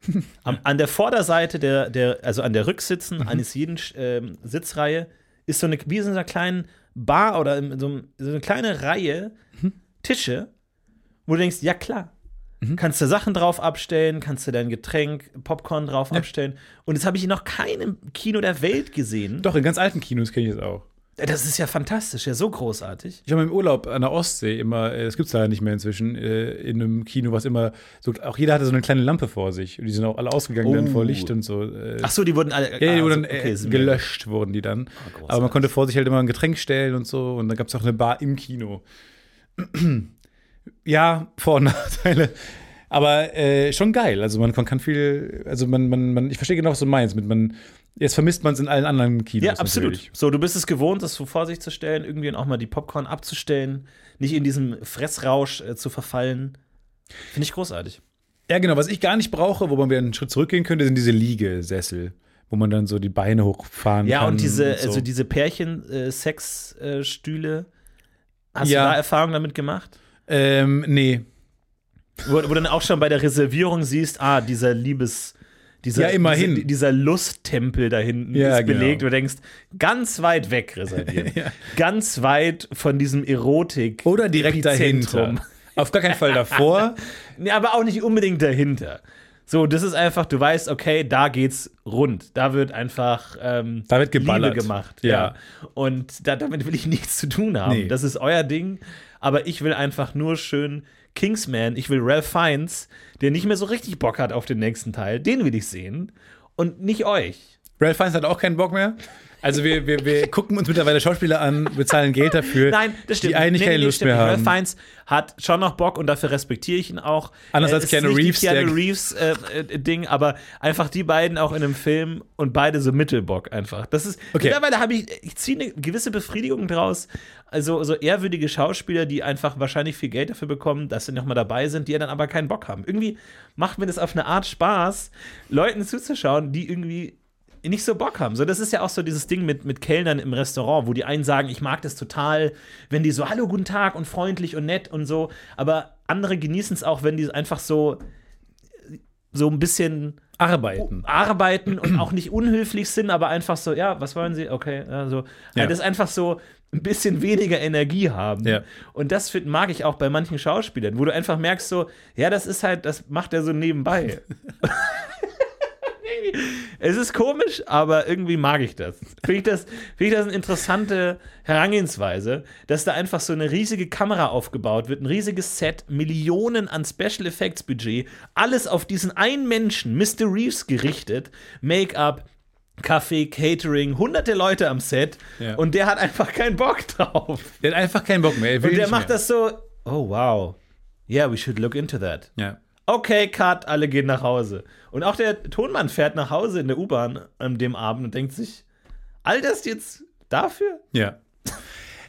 Am, an der Vorderseite der, der, also an der Rücksitzen eines jeden ähm, Sitzreihe ist so eine, wie in so einer kleinen Bar oder in so, eine kleine Reihe Tische, wo du denkst, ja klar, kannst du Sachen drauf abstellen, kannst du dein Getränk, Popcorn drauf abstellen. Und das habe ich in noch keinem Kino der Welt gesehen. Doch, in ganz alten Kinos kenne ich das auch. Das ist ja fantastisch, ja so großartig. Ich habe im Urlaub an der Ostsee immer, äh, das gibt es leider nicht mehr inzwischen, äh, in einem Kino, was immer, so, auch jeder hatte so eine kleine Lampe vor sich. Und die sind auch alle ausgegangen dann Oh. vor Licht und so. Äh, Ach so, die wurden alle. Ja, die ah, wurden dann okay, äh, gelöscht, wurden die dann. großartig. Aber man konnte vor sich halt immer ein Getränk stellen und so. Und dann gab es auch eine Bar im Kino. ja, Vor- und Nachteile. Aber äh, schon geil. Also man, man kann viel, also man, man, man, ich verstehe genau, was du meinst. Mit man, jetzt vermisst man es in allen anderen Kinos. Ja, absolut. natürlich. So, du bist es gewohnt, das so vor sich zu stellen, irgendwie und auch mal die Popcorn abzustellen, nicht in diesem Fressrausch äh, zu verfallen. Finde ich großartig. Ja, genau. Was ich gar nicht brauche, wo man wieder einen Schritt zurückgehen könnte, sind diese Liegesessel, wo man dann so die Beine hochfahren Ja, kann. und diese, so. also diese Pärchen-Sex-Stühle. Hast Ja. du da Erfahrungen damit gemacht? ähm, nee. Wo, wo du dann auch schon bei der Reservierung siehst, ah, dieser Liebes. Dieser, Ja, immerhin. Dieser, dieser Lusttempel da hinten Ja, ist belegt. genau. Du denkst, ganz weit weg reservieren. Ganz weit von diesem Erotik. Oder direkt Epizentrum. dahinter. Auf gar keinen Fall davor. Nee, aber auch nicht unbedingt dahinter. So, das ist einfach, du weißt, okay, da geht's rund. Da wird einfach ähm, Da wird geballert. Liebe gemacht. Ja. Ja. Und da, damit will ich nichts zu tun haben. Nee. Das ist euer Ding. Aber ich will einfach nur schön Kingsman, ich will Ralph Fiennes, der nicht mehr so richtig Bock hat auf den nächsten Teil. Den will ich sehen. Und nicht euch. Ralph Fiennes hat auch keinen Bock mehr. Also wir, wir, wir gucken uns mittlerweile Schauspieler an, bezahlen Geld dafür, Nein, das stimmt. die eigentlich Nee, keine nee, Lust stimmt mehr haben. Ralph Fiennes hat schon noch Bock und dafür respektiere ich ihn auch. Anders Äh, als Keanu Reeves, Keanu Reeves äh, äh, Ding, aber einfach die beiden auch in einem Film und beide so Mittelbock einfach. Das ist Okay. mittlerweile habe ich ich ziehe eine gewisse Befriedigung draus. Also so ehrwürdige Schauspieler, die einfach wahrscheinlich viel Geld dafür bekommen, dass sie noch mal dabei sind, die dann aber keinen Bock haben. Irgendwie macht mir das auf eine Art Spaß, Leuten zuzuschauen, die irgendwie nicht so Bock haben. So, das ist ja auch so dieses Ding mit, mit Kellnern im Restaurant, wo die einen sagen, ich mag das total, wenn die so, hallo, guten Tag und freundlich und nett und so, aber andere genießen es auch, wenn die einfach so, so ein bisschen Arbeiten. arbeiten und auch nicht unhöflich sind, aber einfach so, ja, was wollen sie? Okay, also, Ja. das einfach so ein bisschen weniger Energie haben. Ja. Und das find, mag ich auch bei manchen Schauspielern, wo du einfach merkst, so, ja, das ist halt, das macht er so nebenbei. es ist komisch, aber irgendwie mag ich das. Finde ich das, find ich das eine interessante Herangehensweise, dass da einfach so eine riesige Kamera aufgebaut wird, ein riesiges Set, Millionen an Special Effects Budget, alles auf diesen einen Menschen, Mr. Reeves, gerichtet, Make-up, Kaffee, Catering, hunderte Leute am Set Ja. und der hat einfach keinen Bock drauf. Der hat einfach keinen Bock mehr. Und der macht mehr. das so, oh wow, yeah, we should look into that. Ja. Okay, Cut, alle gehen nach Hause. Und auch der Tonmann fährt nach Hause in der U-Bahn an dem Abend und denkt sich, all das jetzt dafür? Ja.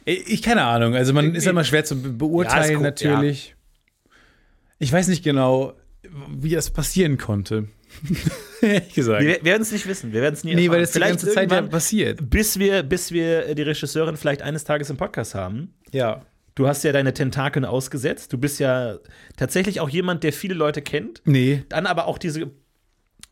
Ich keine Ahnung. Also man ist ja immer schwer zu be beurteilen Ja, cool, natürlich. Ich weiß nicht genau, wie das passieren konnte. Ehrlich gesagt. Wir werden es nicht wissen, wir werden es nie nee, erfahren. weil das die Vielleicht ganze Zeit ja passiert. bis wir, bis wir die Regisseurin vielleicht eines Tages im Podcast haben. Ja. Du hast ja deine Tentakeln ausgesetzt. Du bist ja tatsächlich auch jemand, der viele Leute kennt, Nee, dann aber auch diese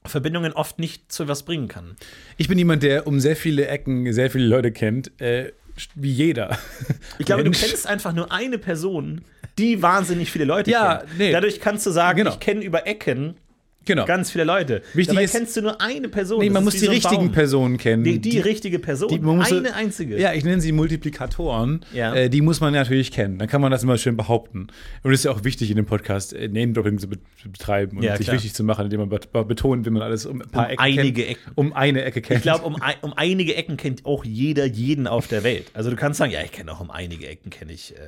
Verbindungen oft nicht zu was bringen kann. ich bin jemand, der um sehr viele Ecken sehr viele Leute kennt, äh, wie jeder. Ich glaube, Mensch. du kennst einfach nur eine Person, die wahnsinnig viele Leute Ja, kennt. nee. Dadurch kannst du sagen, Genau. ich kenne über Ecken Genau. ganz viele Leute. Wichtig Dabei ist- kennst du nur eine Person. nee, man muss die so richtigen Baum. Personen kennen. Die, die, richtige Person. die- muss so- eine einzige. Ja, ich nenne sie Multiplikatoren. Ja. Äh, die muss man natürlich kennen. Dann kann man das immer schön behaupten. Und es ist ja auch wichtig in dem Podcast, äh, Name-Dropping zu, be zu betreiben und Ja, sich klar. wichtig zu machen, indem man bet betont, wie man alles um ein paar Um Ecken einige kennt. Ecken. Um eine Ecke kennt. Ich glaube, um, ein, um einige Ecken kennt auch jeder jeden auf der Welt. Also du kannst sagen, ja, ich kenne auch um einige Ecken kenne ich äh,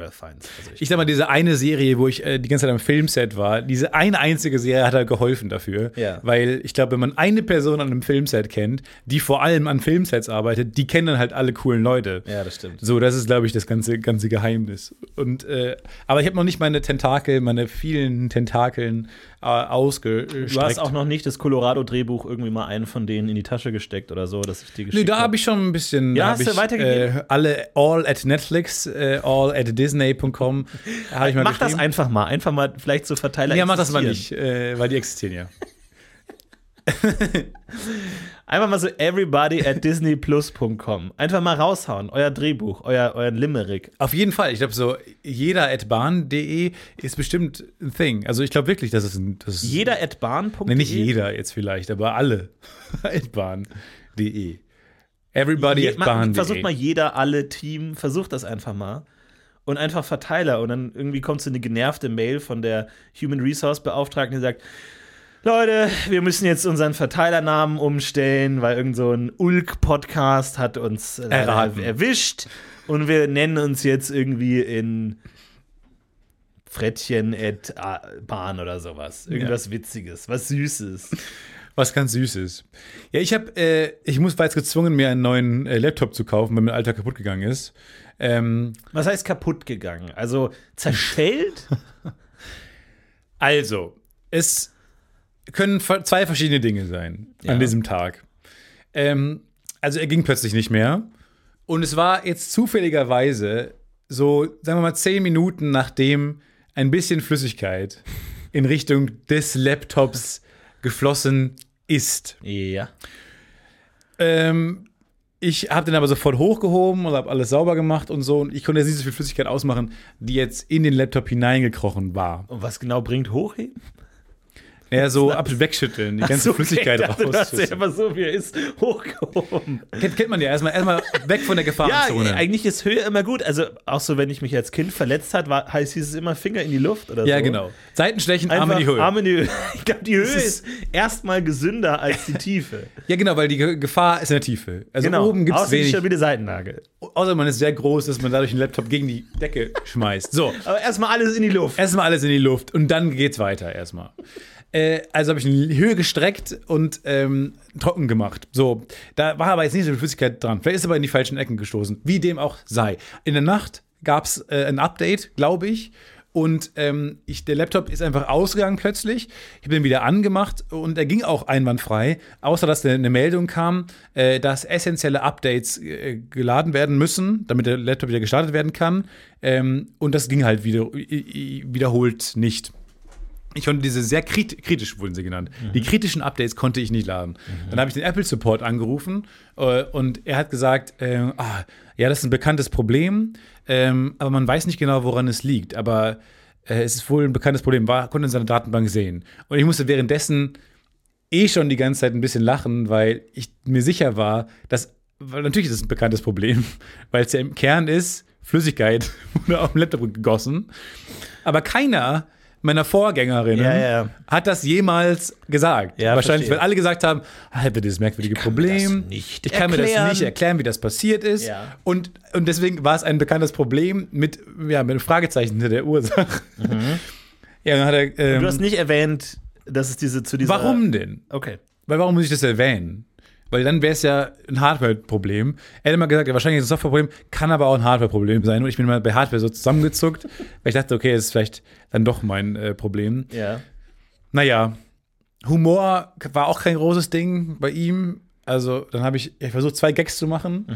Ralph Fiennes. Also ich, Ich sag mal, diese eine Serie, wo ich äh, die ganze Zeit am Filmset war, diese eine einzige Serie hat halt geholfen dafür. Ja. Weil ich glaube, wenn man eine Person an einem Filmset kennt, die vor allem an Filmsets arbeitet, die kennen dann halt alle coolen Leute. ja, das stimmt. So, das ist, glaube ich, das ganze, ganze Geheimnis. Und, äh, aber ich habe noch nicht meine Tentakel, meine vielen Tentakeln ausgestreckt. Du hast auch noch nicht das Colorado-Drehbuch irgendwie mal einen von denen in die Tasche gesteckt oder so, dass ich Nö, geschickt da hab. habe ich schon ein bisschen. Ja, hast du weitergegeben? Äh, alle all at Netflix, äh, all at Disney.com. habe ich mal Mach das einfach mal. Einfach mal vielleicht so Verteiler Ja, mach das mal nicht, äh, weil die existieren ja. Einfach mal so everybody at disneyplus.com. Einfach mal raushauen. Euer Drehbuch, euer, euer Limerick. Auf jeden Fall. Ich glaube, so jeder at bahn.de ist bestimmt ein Thing. Also ich glaube wirklich, dass es ein. Das Jeder at bahn.de. Nee, nicht jeder jetzt vielleicht, aber alle at bahn.de. Everybody Je, at bahn.de. versucht mal jeder, alle Team, versucht das einfach mal. Und einfach Verteiler. Und dann irgendwie kommt so eine genervte Mail von der Human Resource Beauftragten, die sagt: Leute, wir müssen jetzt unseren Verteilernamen umstellen, weil irgend so ein Ulk-Podcast hat uns äh, Erraten. erwischt. Und wir nennen uns jetzt irgendwie in Frettchen at Bahn oder sowas. Irgendwas Witziges, was Süßes. Was ganz Süßes. Ja, ich habe, äh, ich muss, war jetzt gezwungen, mir einen neuen äh, Laptop zu kaufen, weil mein alter kaputt gegangen ist. Ähm, Was heißt kaputt gegangen? Also zerschellt? also, es können zwei verschiedene Dinge sein Ja. an diesem Tag. Ähm, also, er ging plötzlich nicht mehr. Und es war jetzt zufälligerweise so, sagen wir mal, zehn Minuten nachdem ein bisschen Flüssigkeit in Richtung des Laptops geflossen ist. ja. Ähm, ich habe den aber sofort hochgehoben und habe alles sauber gemacht und so. Und ich konnte jetzt nicht so viel Flüssigkeit ausmachen, die jetzt in den Laptop hineingekrochen war. Und was genau bringt hochheben? Ja, so ab wegschütteln, die ganze so, Flüssigkeit okay, dachte, raus. ja immer so, wie er ist, hochgehoben. Kennt, kennt man ja erstmal erstmal weg von der Ja, Gefahrenzone. eigentlich ist Höhe immer gut. Also auch so, wenn ich mich als Kind verletzt hat, war, heißt hieß es immer Finger in die Luft oder ja, so. genau. Seitenstechen, Einfach Arme in die Höhe. Arme in die Höhe. Ich glaube, die Höhe Das ist, ist- erstmal gesünder als die Tiefe. Ja, genau, weil die Ge- Gefahr ist in der Tiefe. Also genau. oben gibt es wenig. stabile Seitennagel. Außer man ist sehr groß, dass man dadurch den Laptop gegen die Decke schmeißt. So. Aber erstmal alles in die Luft. Erstmal alles in die Luft und dann geht's weiter erstmal. Äh, also habe ich in die Höhe gestreckt und ähm, trocken gemacht. So, da war aber jetzt nicht so viel Flüssigkeit dran. Vielleicht ist aber in die falschen Ecken gestoßen, wie dem auch sei. In der Nacht gab es äh, ein Update, glaube ich. Und ähm, ich, der Laptop ist einfach ausgegangen plötzlich. Ich habe den wieder angemacht und er ging auch einwandfrei, außer dass eine Meldung kam, äh, dass essentielle Updates äh, geladen werden müssen, damit der Laptop wieder gestartet werden kann. Ähm, und das ging halt wieder, wiederholt nicht. Ich konnte diese sehr krit kritisch wurden sie genannt. Die kritischen Updates konnte ich nicht laden. Dann habe ich den Apple Support angerufen äh, und er hat gesagt, äh, ah, ja, das ist ein bekanntes Problem, ähm, aber man weiß nicht genau, woran es liegt. Aber äh, es ist wohl ein bekanntes Problem, war, konnte in seiner Datenbank sehen. Und ich musste währenddessen eh schon die ganze Zeit ein bisschen lachen, weil ich mir sicher war, dass, weil natürlich ist es ein bekanntes Problem, weil es ja im Kern ist, Flüssigkeit wurde auf den Laptop gegossen. Aber keiner meiner Vorgängerinnen Ja, ja. hat das jemals gesagt. Ja, Wahrscheinlich, verstehe. weil alle gesagt haben, ich habe dieses merkwürdige mir Problem. ich kann mir erklären. das nicht erklären, wie das passiert ist. Und, und deswegen war es ein bekanntes Problem mit, ja, mit einem Fragezeichen hinter der Ursache. Ja, dann hat er. Ähm, Mhm. Du hast nicht erwähnt, dass es diese zu dieser. warum denn? Okay. Weil warum muss ich das erwähnen? Weil dann wäre es ja ein Hardware-Problem. Er hat immer gesagt, ja, wahrscheinlich ist es ein Software-Problem, kann aber auch ein Hardware-Problem sein. Und ich bin mal bei Hardware so zusammengezuckt, weil ich dachte, okay, das ist vielleicht dann doch mein äh, Problem. Ja. Naja, Humor war auch kein großes Ding bei ihm. Also, dann habe ich, ich versucht, zwei Gags zu machen.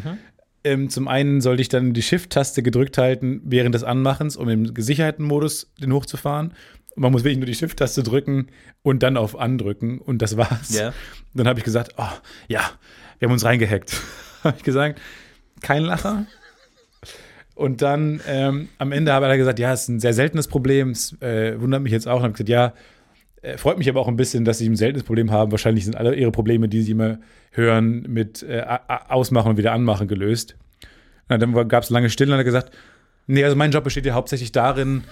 Ähm, zum einen sollte ich dann die Shift-Taste gedrückt halten während des Anmachens, um im Gesicherheitenmodus den hochzufahren. Man muss wirklich nur die Shift-Taste drücken und dann auf Andrücken und das war's. Ja. Dann habe ich gesagt, oh, ja, wir haben uns reingehackt. habe ich gesagt, kein Lacher. Und dann ähm, am Ende hat er gesagt, ja, es ist ein sehr seltenes Problem, es äh, wundert mich jetzt auch. Und habe gesagt, ja, äh, freut mich aber auch ein bisschen, dass sie ein seltenes Problem haben. Wahrscheinlich sind alle ihre Probleme, die sie immer hören, mit äh, Ausmachen und wieder anmachen gelöst. Na, dann gab es lange Stille und hat er gesagt, nee, also mein Job besteht ja hauptsächlich darin,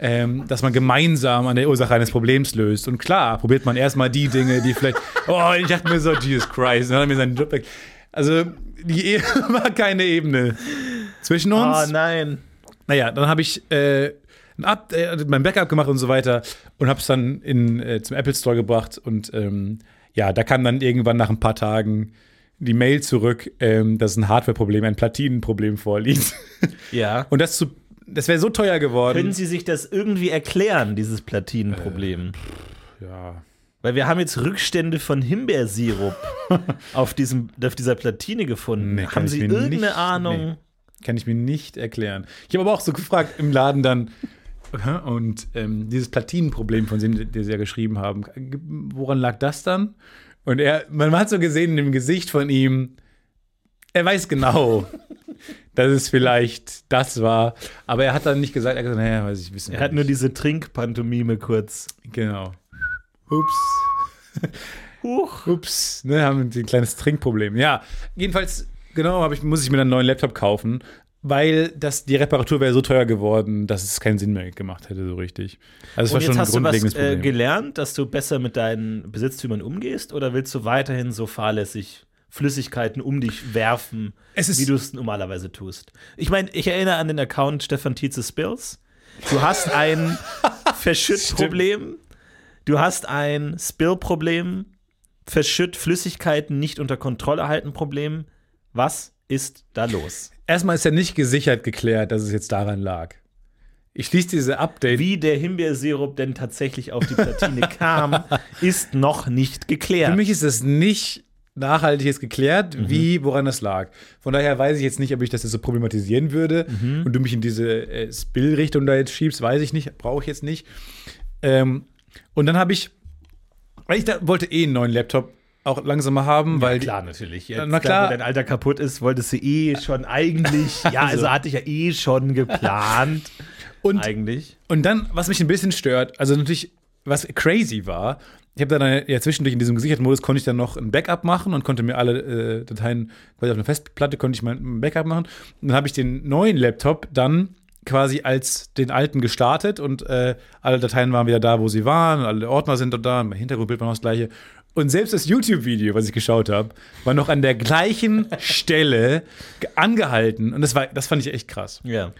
ähm, dass man gemeinsam an der Ursache eines Problems löst. Und klar, probiert man erstmal die Dinge, die vielleicht, oh, ich dachte mir so, Jesus Christ, dann hat er mir seinen Job weg. Also, die e war keine Ebene zwischen uns. Oh nein. Naja, dann habe ich äh, ein Up äh, mein Backup gemacht und so weiter und habe es dann in, äh, zum Apple Store gebracht. Und ähm, ja, da kam dann irgendwann nach ein paar Tagen die Mail zurück, ähm, dass ein Hardware-Problem, ein Platinenproblem vorliegt. Ja. Und das, zu, das wäre so teuer geworden. Können Sie sich das irgendwie erklären, dieses Platinenproblem? ja. Weil wir haben jetzt Rückstände von Himbeersirup auf, diesem, auf dieser Platine gefunden. Nee, haben Sie irgendeine nicht- Ahnung? nee. Kann ich mir nicht erklären. Ich habe aber auch so gefragt im Laden dann, und ähm, dieses Platinenproblem, von dem sie ja geschrieben haben, woran lag das dann? Und er, man hat so gesehen in dem Gesicht von ihm, er weiß genau, dass es vielleicht das war, aber er hat dann nicht gesagt, er hat gesagt, naja, weiß ich, wissen Er hat nur nicht. diese Trinkpantomime kurz. Genau. Ups. Huch. Ups, ne, haben ein kleines Trinkproblem. Ja, jedenfalls, genau, ich, muss ich mir dann einen neuen Laptop kaufen, weil das, die Reparatur wäre so teuer geworden, dass es keinen Sinn mehr gemacht hätte, so richtig. Also es war schon ein hast du was grundlegendes äh, Problem. gelernt, dass du besser mit deinen Besitztümern umgehst? Oder willst du weiterhin so fahrlässig Flüssigkeiten um dich werfen, Es ist- wie du es normalerweise tust? Ich meine, ich erinnere an den Account Stefan Tietze Spills. Du hast ein Verschüttproblem. Du hast ein Spill-Problem. Verschütt Flüssigkeiten nicht unter Kontrolle halten Problem. Was ist da los? Erstmal ist ja nicht gesichert geklärt, dass es jetzt daran lag. Ich schließe diese Update. Wie der Himbeersirup denn tatsächlich auf die Platine kam, ist noch nicht geklärt. Für mich ist es nicht nachhaltig jetzt geklärt, Mhm. wie, woran das lag. Von daher weiß ich jetzt nicht, ob ich das jetzt so problematisieren würde Mhm. und du mich in diese äh, Spill-Richtung da jetzt schiebst, weiß ich nicht, brauche ich jetzt nicht. Ähm, und dann habe ich, weil ich da wollte eh einen neuen Laptop auch langsamer haben, weil klar, natürlich. Jetzt, Na klar. Da, wo dein Alter kaputt ist, wolltest du eh schon eigentlich. ja, also hatte ich ja eh schon geplant. und eigentlich. Und dann, was mich ein bisschen stört, also natürlich, was crazy war, ich habe dann ja zwischendurch in diesem gesicherten Modus konnte ich dann noch ein Backup machen und konnte mir alle äh, Dateien quasi auf einer Festplatte konnte ich mein Backup machen. Und dann habe ich den neuen Laptop dann quasi als den alten gestartet und äh, alle Dateien waren wieder da, wo sie waren, alle Ordner sind da, mein Hintergrundbild war noch das gleiche. Und selbst das YouTube-Video, was ich geschaut habe, war noch an der gleichen Stelle ge- angehalten. Und das war, das fand ich echt krass Ja.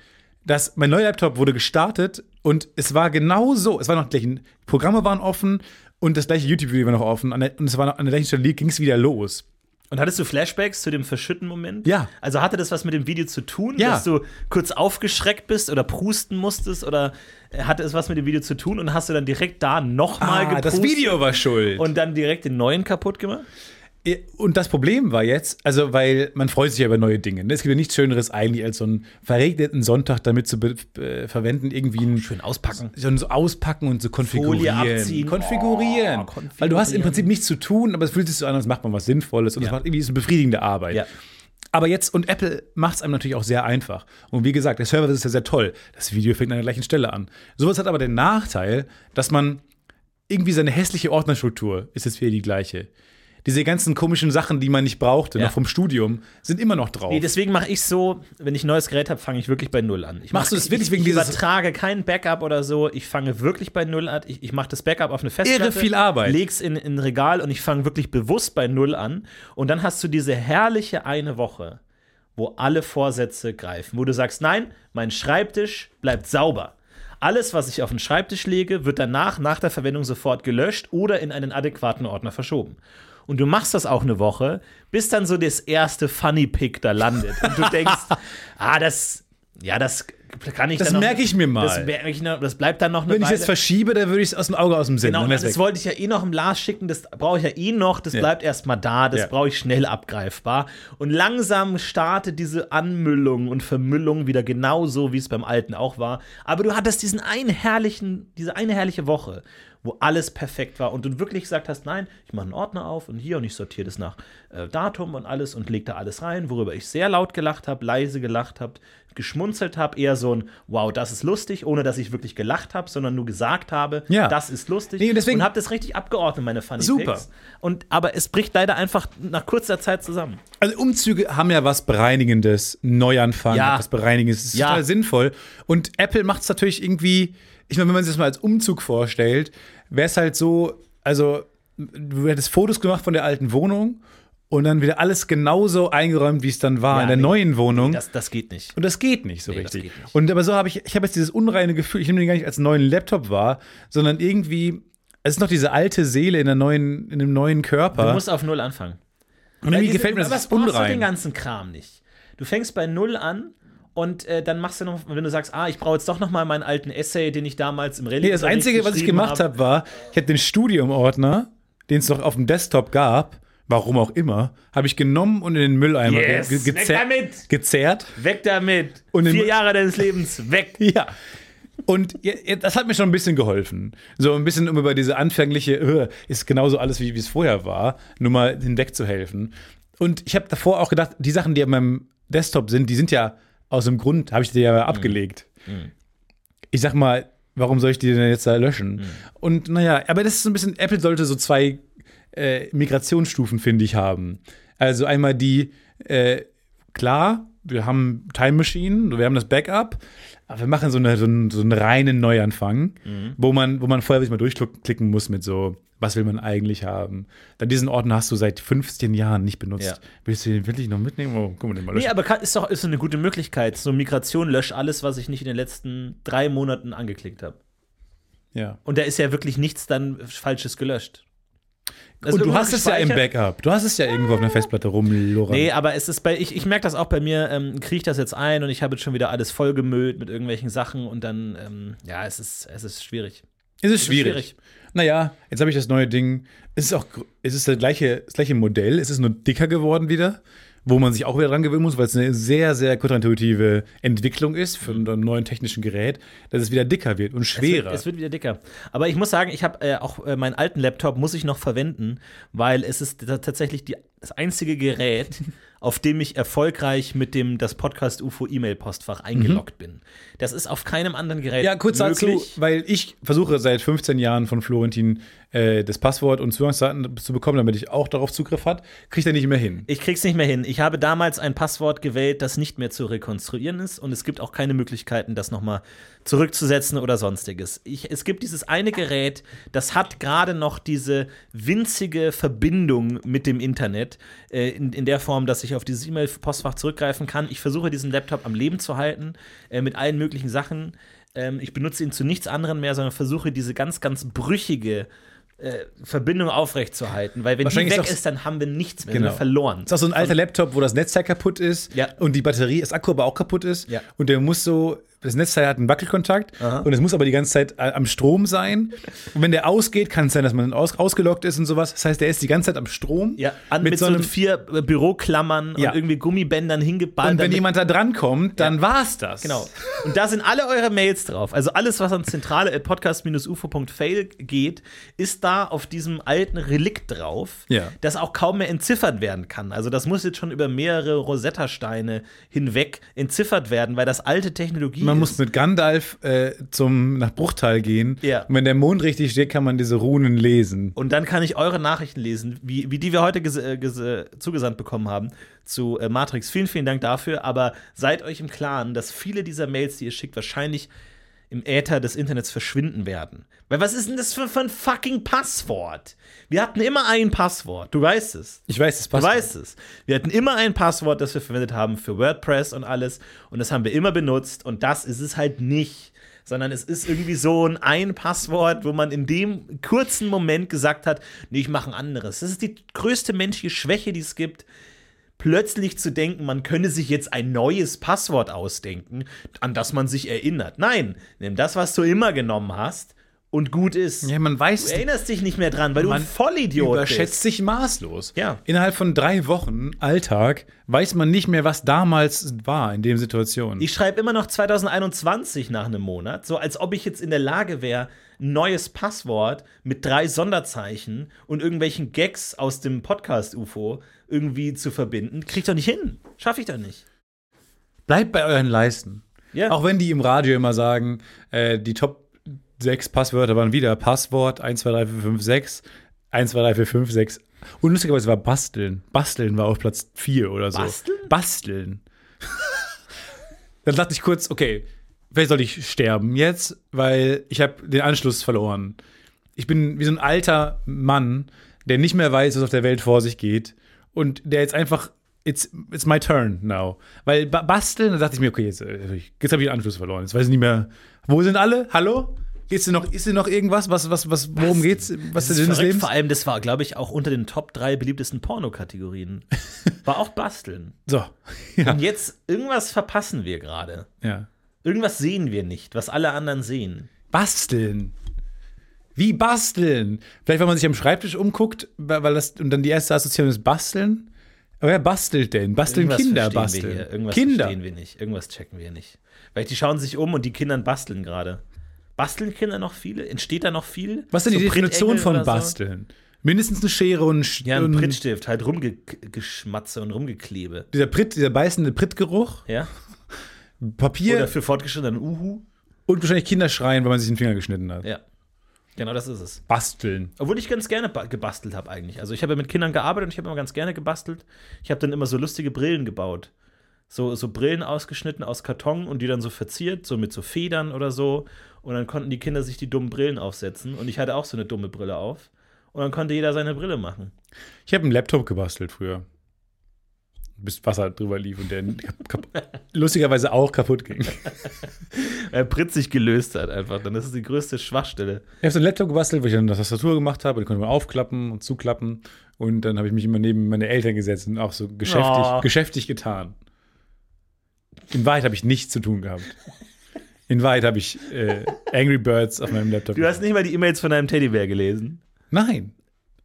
dass mein neuer Laptop wurde gestartet und es war genau so. Es war noch gleich, Programme waren offen und das gleiche YouTube-Video war noch offen. Und es war noch, an der gleichen Stelle ging es wieder los. Und hattest du Flashbacks zu dem Verschütten-Moment? Ja. Also hatte das was mit dem Video zu tun, Ja. dass du kurz aufgeschreckt bist oder prusten musstest oder äh, hatte es was mit dem Video zu tun und hast du dann direkt da nochmal Ah, geprustet das Video war schuld. Und, und dann direkt den neuen kaputt gemacht? Und das Problem war jetzt, also weil man freut sich ja über neue Dinge. Ne? Es gibt ja nichts Schöneres eigentlich, als so einen verregneten Sonntag damit zu äh, verwenden, irgendwie ein Schön auspacken. so so auspacken und so konfigurieren. abziehen. Konfigurieren. Oh, konfigurieren. Weil du hast im Prinzip nichts zu tun, aber es fühlt sich so an, als macht man was Sinnvolles und es Ja. macht irgendwie so eine befriedigende Arbeit. Ja. Aber jetzt, und Apple macht es einem natürlich auch sehr einfach. Und wie gesagt, der Server ist ja sehr toll. Das Video fängt an der gleichen Stelle an. Sowas hat aber den Nachteil, dass man irgendwie seine hässliche Ordnerstruktur ist jetzt wieder die gleiche. Diese ganzen komischen Sachen, die man nicht brauchte, Ja. noch vom Studium, sind immer noch drauf. Nee, deswegen mache ich so, wenn ich ein neues Gerät habe, fange ich wirklich bei Null an. Ich Machst du das wirklich ich, wegen ich dieses- übertrage kein Backup oder so. Ich fange wirklich bei Null an. Ich, ich mache das Backup auf eine Festplatte. Irre viel Arbeit. Leg's in, in ein Regal und ich fange wirklich bewusst bei Null an. Und dann hast du diese herrliche eine Woche, wo alle Vorsätze greifen. Wo du sagst, nein, mein Schreibtisch bleibt sauber. Alles, was ich auf den Schreibtisch lege, wird danach, nach der Verwendung sofort gelöscht oder in einen adäquaten Ordner verschoben. Und du machst das auch eine Woche, bis dann so das erste Funny Pick da landet. Und du denkst, ah, das, ja, das kann ich Das noch, merke ich mir mal. Das, merke ich noch, das bleibt dann noch eine Wenn ich Weile. jetzt verschiebe, dann würde ich es aus dem Auge, aus dem Sinn. Genau, das weg. wollte ich ja eh noch im Lars schicken, das brauche ich ja eh noch, das Ja. bleibt erstmal da, das Ja. brauche ich schnell abgreifbar. Und langsam startet diese Anmüllung und Vermüllung wieder genauso, wie es beim Alten auch war. Aber du hattest diesen einen herrlichen, diese eine herrliche Woche, wo alles perfekt war und du wirklich gesagt hast, nein, ich mache einen Ordner auf und hier und ich sortiere das nach äh, Datum und alles und leg da alles rein, worüber ich sehr laut gelacht habe, leise gelacht habe, geschmunzelt habe, eher so ein Wow, das ist lustig, ohne dass ich wirklich gelacht habe, sondern nur gesagt habe, Ja. das ist lustig Nee, deswegen- und habe das richtig abgeordnet, meine Funny Super. Picks. Und aber es bricht leider einfach nach kurzer Zeit zusammen. Also Umzüge haben ja was Bereinigendes, Neuanfang, Ja. was Bereinigendes, das ist Ja. total sinnvoll. Und Apple macht es natürlich irgendwie, ich meine, wenn man sich das mal als Umzug vorstellt, wäre es halt so, also du hättest Fotos gemacht von der alten Wohnung und dann wieder alles genauso eingeräumt, wie es dann war Ja, in der nee. neuen Wohnung. Das, das geht nicht. Und das geht nicht so Nee, richtig. nicht. Und aber so habe ich, ich habe jetzt dieses unreine Gefühl, ich nehme den gar nicht als neuen Laptop wahr, sondern irgendwie, es ist noch diese alte Seele in, der neuen, in dem neuen Du Körper. musst auf Null anfangen. Und irgendwie gefällt mir das brauchst du den unrein. ganzen Kram nicht. Du fängst bei Null an und äh, dann machst du noch, wenn du sagst, ah, ich brauche jetzt doch noch mal meinen alten Essay, den ich damals im Rallye Nee, das Einzige, was ich gemacht habe, war, ich habe den Studium-Ordner, den es noch auf dem Desktop gab, warum auch immer, habe ich genommen und in den Mülleimer Yes, ge- weg gezer damit! gezerrt. Weg damit! Und Vier Jahre deines Lebens, weg! Ja. Und das hat mir schon ein bisschen geholfen. So ein bisschen, um über diese anfängliche, äh, ist genauso alles, wie wie es vorher war, nur mal hinweg zu helfen. Und ich habe davor auch gedacht, die Sachen, die auf meinem Desktop sind, die sind ja aus dem Grund, habe ich die ja abgelegt. Ich sag mal, warum soll ich die denn jetzt da löschen? Und naja, aber das ist so ein bisschen, Apple sollte so zwei äh, Migrationsstufen, finde ich, haben. Also einmal die, äh, klar, wir haben Time Machine, wir haben das Backup, aber wir machen so, eine, so, einen, so einen reinen Neuanfang, wo, man, wo man vorher sich mal durchklicken muss mit so, was will man eigentlich haben. Dann diesen Ordner hast du seit 15 Jahren nicht benutzt. Ja. Willst du den wirklich noch mitnehmen? Oh, guck mal, den mal Nee, löschen. aber kann, ist doch ist eine gute Möglichkeit. So Migration löscht alles, was ich nicht in den letzten drei Monaten angeklickt habe. ja. Und da ist ja wirklich nichts dann Falsches gelöscht. Also Und du hast es ja im. Backup. Du hast es ja irgendwo auf einer Festplatte rumlorern. Nee, aber es ist bei, ich, ich merke das auch bei mir, ähm, kriege ich das jetzt ein und ich habe jetzt schon wieder alles vollgemüllt mit irgendwelchen Sachen und dann, ähm, ja, es ist, es ist schwierig. Es ist ist schwierig. schwierig. Naja, jetzt habe ich das neue Ding. Es ist auch, es ist das gleiche, das gleiche Modell. Es ist nur dicker geworden wieder, wo man sich auch wieder dran gewöhnen muss, weil es eine sehr, sehr kontraintuitive Entwicklung ist für ein neuen technischen Gerät, dass es wieder dicker wird und schwerer. Es wird, es wird wieder dicker. Aber ich muss sagen, ich habe äh, auch äh, meinen alten Laptop muss ich noch verwenden, weil es ist ta- tatsächlich die, das einzige Gerät, auf dem ich erfolgreich mit dem das Podcast UFO E-Mail-Postfach eingeloggt bin. Das ist auf keinem anderen Gerät ja, kurz dazu, weil ich versuche seit 15 Jahren von Florentin äh, das Passwort und Zugangsdaten zu bekommen, damit ich auch darauf Zugriff hat, kriegt er nicht mehr hin. Ich krieg's nicht mehr hin. Ich habe damals ein Passwort gewählt, das nicht mehr zu rekonstruieren ist und es gibt auch keine Möglichkeiten, das nochmal zurückzusetzen oder sonstiges. Ich, es gibt dieses eine Gerät, das hat gerade noch diese winzige Verbindung mit dem Internet äh, in, in der Form, dass ich auf dieses E-Mail-Postfach zurückgreifen kann. Ich versuche diesen Laptop am Leben zu halten äh, mit allen möglichen Sachen. Ähm, ich benutze ihn zu nichts anderem mehr, sondern versuche diese ganz, ganz brüchige äh, Verbindung aufrechtzuerhalten, weil wenn die weg ist ist, dann haben wir nichts mehr, Genau. verloren. ist auch so ein alter Laptop, wo das Netzteil kaputt ist Ja. und die Batterie, das Akku aber auch kaputt ist. Ja. Und der muss so, das Netzteil hat einen Wackelkontakt und es muss aber die ganze Zeit äh, am Strom sein. Und wenn der ausgeht, kann es sein, dass man aus, ausgelockt ist und sowas. Das heißt, der ist die ganze Zeit am Strom. Ja, an, mit, so, vier äh, Büroklammern Ja. und irgendwie Gummibändern hingeballt. Und wenn jemand da drankommt, dann Ja. war's das. Genau. Und da sind alle eure Mails drauf. Also alles, was an zentrale at podcast-ufo.fail geht, ist da auf diesem alten Relikt drauf, Ja. das auch kaum mehr entziffert werden kann. Also das muss jetzt schon über mehrere Rosetta-Steine hinweg entziffert werden, weil das alte Technologie Man ist. muss mit Gandalf äh, zum, nach Bruchtal gehen. Ja. Und wenn der Mond richtig steht, kann man diese Runen lesen. Und dann kann ich eure Nachrichten lesen, wie, wie die wir heute äh, zugesandt bekommen haben zu äh, Matrix. Vielen, vielen Dank dafür. Aber seid euch im Klaren, dass viele dieser Mails, die ihr schickt, wahrscheinlich im Äther des Internets verschwinden werden. Weil was ist denn das für, für ein fucking Passwort? Wir hatten immer ein Passwort. Du weißt es. Ich weiß, das Du passt. weißt es. Wir hatten immer ein Passwort, das wir verwendet haben für WordPress und alles. Und das haben wir immer benutzt. Und das ist es halt nicht. Sondern es ist irgendwie so ein ein Passwort, wo man in dem kurzen Moment gesagt hat, nee, ich mache ein anderes. Das ist die größte menschliche Schwäche, die es gibt. Plötzlich zu denken, man könne sich jetzt ein neues Passwort ausdenken, an das man sich erinnert. Nein, nimm das, was du immer genommen hast und gut ist. Ja, man weiß, Du erinnerst dich nicht mehr dran, weil du ein Vollidiot überschätzt bist. sich maßlos. Ja. Innerhalb von drei Wochen Alltag weiß man nicht mehr, was damals war in dem Situation. Ich schreibe immer noch 2021 nach einem Monat, so als ob ich jetzt in der Lage wäre, ein neues Passwort mit drei Sonderzeichen und irgendwelchen Gags aus dem Podcast-UFO irgendwie zu verbinden. Krieg ich doch nicht hin. Schaffe ich doch nicht. Bleibt bei euren Leisten. Ja. Auch wenn die im Radio immer sagen, äh, die Top 6 Passwörter waren wieder Passwort 1, 2, 3, 4, 5, 6, 1, 2, 3, 4, 5, 6. Und lustigerweise war Basteln. Basteln war auf Platz 4 oder so. Basteln? Basteln. Dann dachte ich kurz, okay, vielleicht soll ich sterben jetzt, weil ich habe den Anschluss verloren. Ich bin wie so ein alter Mann, der nicht mehr weiß, was auf der Welt vor sich geht und der jetzt einfach It's, it's my turn now. Weil ba basteln, da dachte ich mir, okay, jetzt, äh, jetzt habe ich den Anschluss verloren. Jetzt weiß ich nicht mehr, wo sind alle? Hallo? Ist denn noch, ist denn noch irgendwas? Was, was, was, worum geht's? Was Das ist der Sinn des. Lebens? Vor allem, das war, glaube ich, auch unter den Top 3 beliebtesten Pornokategorien. War auch Basteln. So. Ja. Und jetzt, irgendwas verpassen wir gerade. ja. Irgendwas sehen wir nicht, was alle anderen sehen. Basteln. Wie basteln? Vielleicht, wenn man sich am Schreibtisch umguckt, weil das, und dann die erste Assoziation ist basteln. Aber wer bastelt denn? Basteln Irgendwas Kinder, basteln. Irgendwas Kinder. verstehen wir nicht. Irgendwas checken wir nicht. Weil die schauen sich um und die Kinder basteln gerade. Basteln Kinder noch viele? Entsteht da noch viel? Was ist denn die So Definition Prittengel von oder so? basteln? Mindestens eine Schere und, Sch- Ja, ein Prittstift, halt rumgeschmatze und rumgeklebe. dieser Pritt, dieser beißende Prittgeruch, Ja? Papier Oder für fortgeschrittenen Uhu. und wahrscheinlich Kinder schreien, weil man sich den Finger geschnitten hat. Ja. Genau das ist es. Basteln. Obwohl ich ganz gerne ba- gebastelt habe eigentlich. Also ich habe ja mit Kindern gearbeitet und ich habe immer ganz gerne gebastelt. Ich habe dann immer so lustige Brillen gebaut. So, so Brillen ausgeschnitten aus Karton und die dann so verziert, so mit so Federn oder so. Und dann konnten die Kinder sich die dummen Brillen aufsetzen. Und ich hatte auch so eine dumme Brille auf. Und dann konnte jeder seine Brille machen. Ich habe einen Laptop gebastelt früher. Bis Wasser drüber lief und der lustigerweise auch kaputt ging. Weil Pritz sich gelöst hat einfach. Dann ist es die größte Schwachstelle. Ich habe so einen Laptop gebastelt, wo ich dann eine Tastatur gemacht habe. Die konnte man aufklappen und zuklappen. Und dann habe ich mich immer neben meine Eltern gesetzt und auch so geschäftig, Oh. geschäftig getan. In Wahrheit habe ich nichts zu tun gehabt. In Wahrheit habe ich äh, Angry Birds auf meinem Laptop. Du hast nicht mal die E-Mails von deinem Teddybär gelesen. Nein.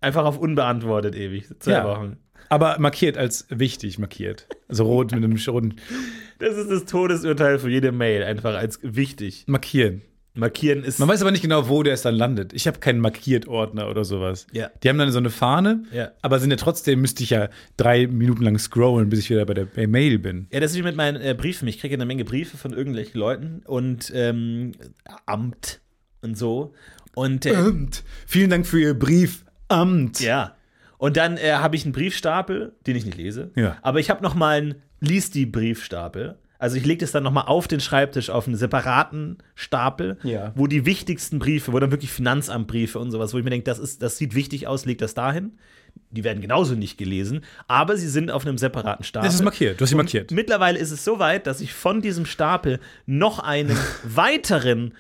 Einfach auf unbeantwortet ewig. Zwei Ja. Wochen. Aber markiert als wichtig markiert. Also rot mit einem roten Das ist das Todesurteil für jede Mail. Einfach als wichtig. Markieren. Markieren ist. Man weiß aber nicht genau, wo der es dann landet. Ich habe keinen Markiert-Ordner oder sowas. Ja. Die haben dann so eine Fahne, Ja. aber sind ja trotzdem, müsste ich ja drei Minuten lang scrollen, bis ich wieder bei der bei Mail bin. Ja, das ist wie mit meinen äh, Briefen. Ich kriege eine Menge Briefe von irgendwelchen Leuten und ähm, Amt und so. Und äh, Amt. Vielen Dank für Ihr Brief. Amt. ja. Und dann äh, habe ich einen Briefstapel, den ich nicht lese. Ja. Aber ich habe noch mal einen Lies die Briefstapel. Also ich lege das dann noch mal auf den Schreibtisch auf einen separaten Stapel, Ja. wo die wichtigsten Briefe, wo dann wirklich Finanzamtbriefe und sowas, wo ich mir denke, das ist, das sieht wichtig aus, leg das dahin. Die werden genauso nicht gelesen, aber sie sind auf einem separaten Stapel. Das ist markiert. Du hast sie markiert. Mittlerweile ist es so weit, dass ich von diesem Stapel noch einen weiteren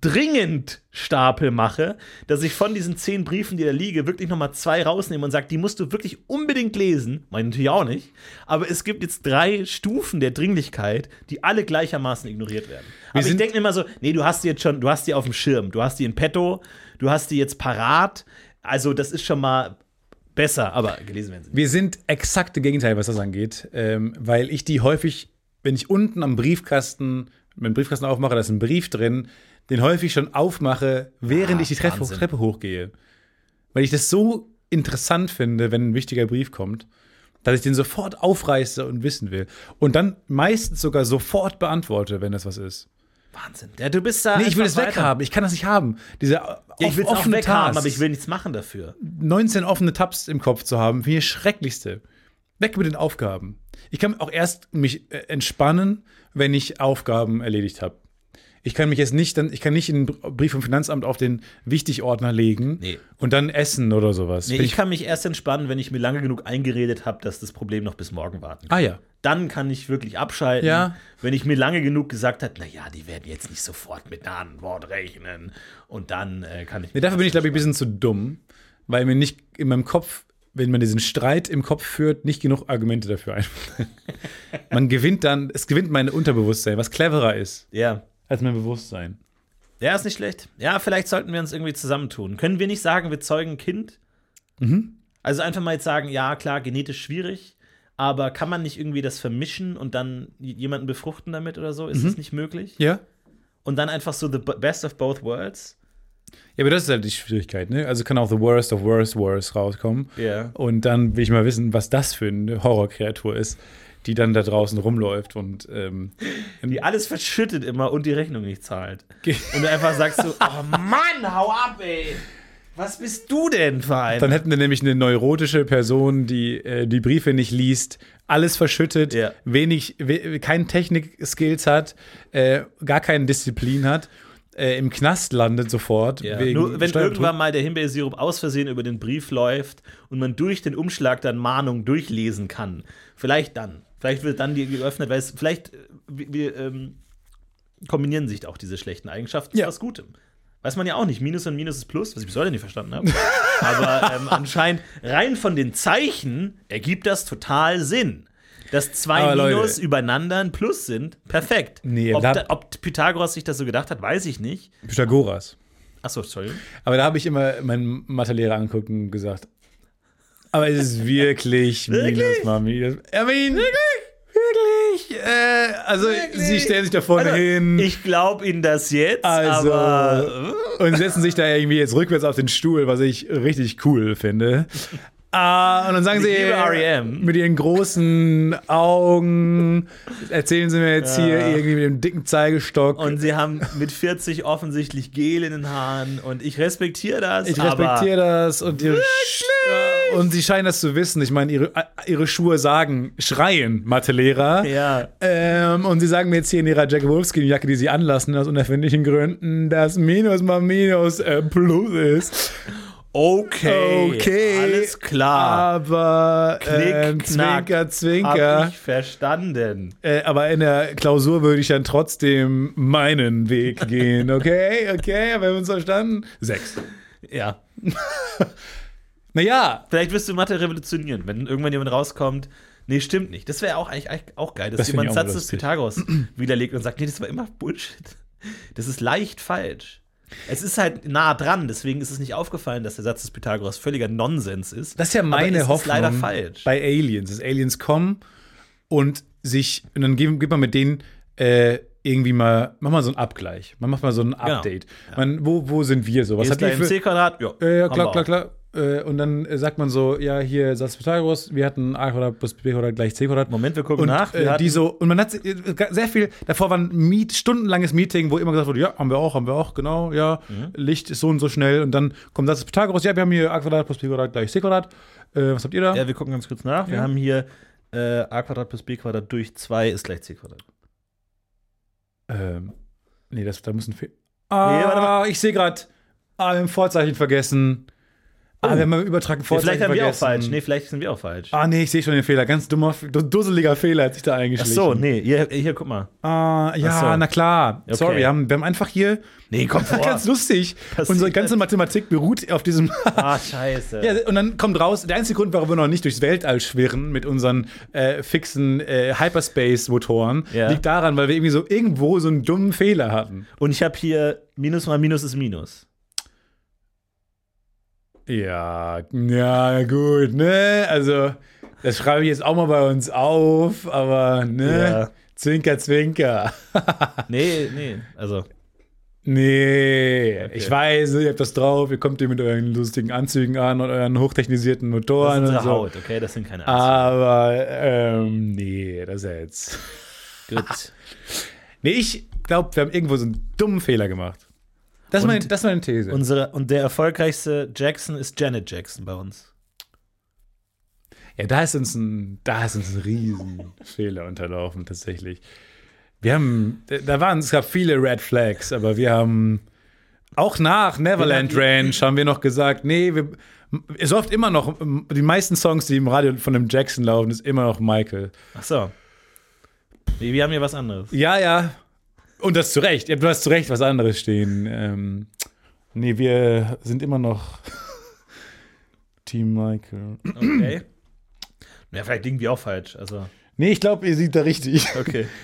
dringend Stapel mache, dass ich von diesen zehn Briefen, die da liege, wirklich noch mal zwei rausnehme und sage, die musst du wirklich unbedingt lesen. Meine natürlich auch nicht. Aber es gibt jetzt drei Stufen der Dringlichkeit, die alle gleichermaßen ignoriert werden. Aber ich denke immer so, nee, du hast die jetzt schon, du hast die auf dem Schirm, du hast die in petto, du hast die jetzt parat. Also das ist schon mal besser, aber gelesen werden sie nicht. Wir sind exakte Gegenteil, was das angeht, ähm, weil ich die häufig, wenn ich unten am Briefkasten, meinen Briefkasten aufmache, da ist ein Brief drin, den häufig schon aufmache, während Ah, ich die Treppe. Treppe hochgehe. Weil ich das so interessant finde, wenn ein wichtiger Brief kommt, dass ich den sofort aufreiße und wissen will. Und dann meistens sogar sofort beantworte, wenn das was ist. Wahnsinn. Ja, du bist da. Nee, ich will es weghaben. Ich kann das nicht haben. Diese Ja, ich will es auch offene weghaben, aber ich will nichts machen dafür. 19 offene Tabs im Kopf zu haben, finde ich das Schrecklichste. Weg mit den Aufgaben. Ich kann auch erst mich äh, entspannen, wenn ich Aufgaben erledigt habe. Ich kann mich jetzt nicht, dann, ich kann nicht einen Brief vom Finanzamt auf den Wichtig-Ordner legen Nee. und dann essen oder sowas. Nee, Find ich kann mich erst entspannen, wenn ich mir lange genug eingeredet habe, dass das Problem noch bis morgen warten kann. ah ja. Dann kann ich wirklich abschalten. Ja. Wenn ich mir lange genug gesagt habe, naja, die werden jetzt nicht sofort mit einer Antwort rechnen. Und dann äh, kann ich. Nee, dafür bin ich, glaube ich, ein bisschen zu dumm, weil mir nicht in meinem Kopf, wenn man diesen Streit im Kopf führt, nicht genug Argumente dafür einfallen. man gewinnt dann, es gewinnt mein Unterbewusstsein, was cleverer ist Ja. Als mein Bewusstsein. Ja, ist nicht schlecht. Ja, vielleicht sollten wir uns irgendwie zusammentun. Können wir nicht sagen, wir zeugen ein Kind? Mhm. Also einfach mal jetzt sagen, ja, klar, genetisch schwierig, aber kann man nicht irgendwie das vermischen und dann jemanden befruchten damit oder so? Ist Mhm. das nicht möglich? Ja? Und dann einfach so the best of both worlds? Ja, aber das ist halt die Schwierigkeit, ne? Also kann auch The Worst of Worst Worst rauskommen. Ja. Und dann will ich mal wissen, was das für eine Horrorkreatur ist, die dann da draußen rumläuft und ähm, Die alles verschüttet immer und die Rechnung nicht zahlt. Und du einfach sagst so, oh Mann, hau ab, ey. Was bist du denn für ein? dann hätten wir nämlich eine neurotische Person, die äh, die Briefe nicht liest, alles verschüttet, Ja. wenig, we kein Technik-Skills hat, äh, gar keine Disziplin hat, äh, im Knast landet sofort. Ja. Nur wenn irgendwann mal der Himbeersirup aus Versehen über den Brief läuft und man durch den Umschlag dann Mahnung durchlesen kann, vielleicht dann. Vielleicht wird dann die geöffnet, weil es vielleicht äh, wir, ähm, kombinieren sich auch diese schlechten Eigenschaften Ja. zu was Gutem. Weiß man ja auch nicht. Minus und Minus ist Plus, was ich bis heute nicht verstanden habe. Aber ähm, anscheinend rein von den Zeichen ergibt das total Sinn. Dass zwei Aber Leute- Minus übereinander ein Plus sind, perfekt. Nee, ob, da- da, ob Pythagoras sich das so gedacht hat, weiß ich nicht. Pythagoras. Achso, Entschuldigung. Aber da habe ich immer meinen Mathelehrer angeguckt und gesagt, aber es ist wirklich Wirklich? Minus mal Minus. I mean, wirklich? Äh, also, sie stellen sich da vorne Also, hin Ich glaube Ihnen das jetzt, Also- aber und setzen sich da irgendwie jetzt rückwärts auf den Stuhl, was ich richtig cool finde. Ah, und dann sagen sie R.E.M.. mit ihren großen Augen, erzählen sie mir jetzt hier Ja. irgendwie mit dem dicken Zeigestock. und Sie haben mit 40 offensichtlich Gel in den Haaren und ich respektiere das. Ich respektiere das und Sch äh, und sie scheinen das zu wissen. Ich meine, ihre, äh, ihre Schuhe sagen, schreien, Mathelehrer. Ja. Ähm, und sie sagen mir jetzt hier in ihrer Jack Wolfskin-Jacke, die sie anlassen, aus unerfindlichen Gründen, dass Minus mal Minus äh, Plus ist. Okay, Okay. alles klar. Aber Knick, ähm, knack. Zwinker, Zwinker. Hab ich verstanden. Äh, aber in der Klausur würde ich dann trotzdem meinen Weg gehen. Okay, okay, haben wir uns verstanden? Sechs. Ja. Naja, Vielleicht wirst du Mathe revolutionieren, wenn irgendwann jemand rauskommt. Nee, stimmt nicht. Das wäre auch eigentlich eigentlich auch geil, dass Das jemand auch Satz des. Pythagoras widerlegt und sagt, nee, das war immer Bullshit. Das ist leicht falsch. Es ist halt nah dran, deswegen ist es nicht aufgefallen, dass der Satz des Pythagoras völliger Nonsens ist. Das ist ja meine es Hoffnung Ist leider falsch. bei Aliens, dass Aliens kommen und sich, und dann gibt, gibt man mit denen äh, irgendwie mal, mach mal so einen Abgleich. Man macht mal so ein Update. Man, wo, wo sind wir so? Was Hier habt ist ihr da im für. C-Quadrat? Ja, Äh, ja, klar, klar, klar. Äh, und dann äh, sagt man so, ja, hier Satz Pythagoras, wir hatten a Quadrat plus b Quadrat gleich c Quadrat. Moment, wir gucken und, nach. Wir Äh, die so, und man hat äh, sehr viel, davor war ein Meet, stundenlanges Meeting, wo immer gesagt wurde, ja, haben wir auch, haben wir auch, genau, ja, Mhm. Licht ist so und so schnell. Und dann kommt Satz Pythagoras, ja, wir haben hier a Quadrat plus b Quadrat gleich c Quadrat. Äh, was habt ihr da? Ja, wir gucken ganz kurz nach. Wir Ja. haben hier äh, a Quadrat plus b Quadrat durch 2 ist gleich c Quadrat. Ähm, nee, das, da muss ein Fehler. Nee, warte Ah, ich sehe gerade, ah, wir haben Vorzeichen vergessen. Ah, Oh. wir haben beim Übertragen Nee, Vorzeichen vielleicht haben wir auch vergessen. falsch. Nee, vielleicht sind wir auch falsch. Ah, nee, ich sehe schon den Fehler. Ganz dummer, du- dusseliger Fehler hat sich da Ach eingeschlichen. so, nee, hier, hier guck mal. Ah, ja, Ach so. na klar. Okay. Sorry, wir haben, wir haben einfach hier. Nee, komm vor. Ganz lustig. Passiert. Unsere ganze Mathematik beruht auf diesem. ah, scheiße. ja, und dann kommt raus, der einzige Grund, warum wir noch nicht durchs Weltall schwirren mit unseren äh, fixen äh, Hyperspace-Motoren, Ja. liegt daran, weil wir irgendwie so irgendwo so einen dummen Fehler hatten. Und ich habe hier Minus mal Minus ist Minus. Ja, ja, gut, ne? Also, das schreibe ich jetzt auch mal bei uns auf, aber, ne? Ja. Zwinker, zwinker. Nee, nee, also. Nee, ich weiß, ihr habt das drauf, ihr kommt hier mit euren lustigen Anzügen an und euren hochtechnisierten Das Motoren ist und unsere so. Haut, okay? Das sind keine Anzüge. Aber, ähm, nee, das ist ja jetzt. Gut. Nee, ich glaube, wir haben irgendwo so einen dummen Fehler gemacht. Das ist, Und meine, das ist meine These. Unsere, und der erfolgreichste Jackson ist Janet Jackson bei uns. Ja, da ist uns ein, da ist uns ein riesen Fehler unterlaufen, tatsächlich. Wir haben, da waren, es gab viele Red Flags, aber wir haben auch nach Neverland Ranch haben wir noch gesagt, nee, wir, es läuft immer noch, die meisten Songs, die im Radio von dem Jackson laufen, ist immer noch Michael. Ach so. Wir haben hier was anderes. Ja, ja. Und das zu Recht. Ja, Du hast zu Recht was anderes stehen. Ähm, nee, wir sind immer noch Team Michael. Okay. Ja, vielleicht liegen wir auch falsch. Also, Nee, ich glaube, ihr seht da richtig. okay.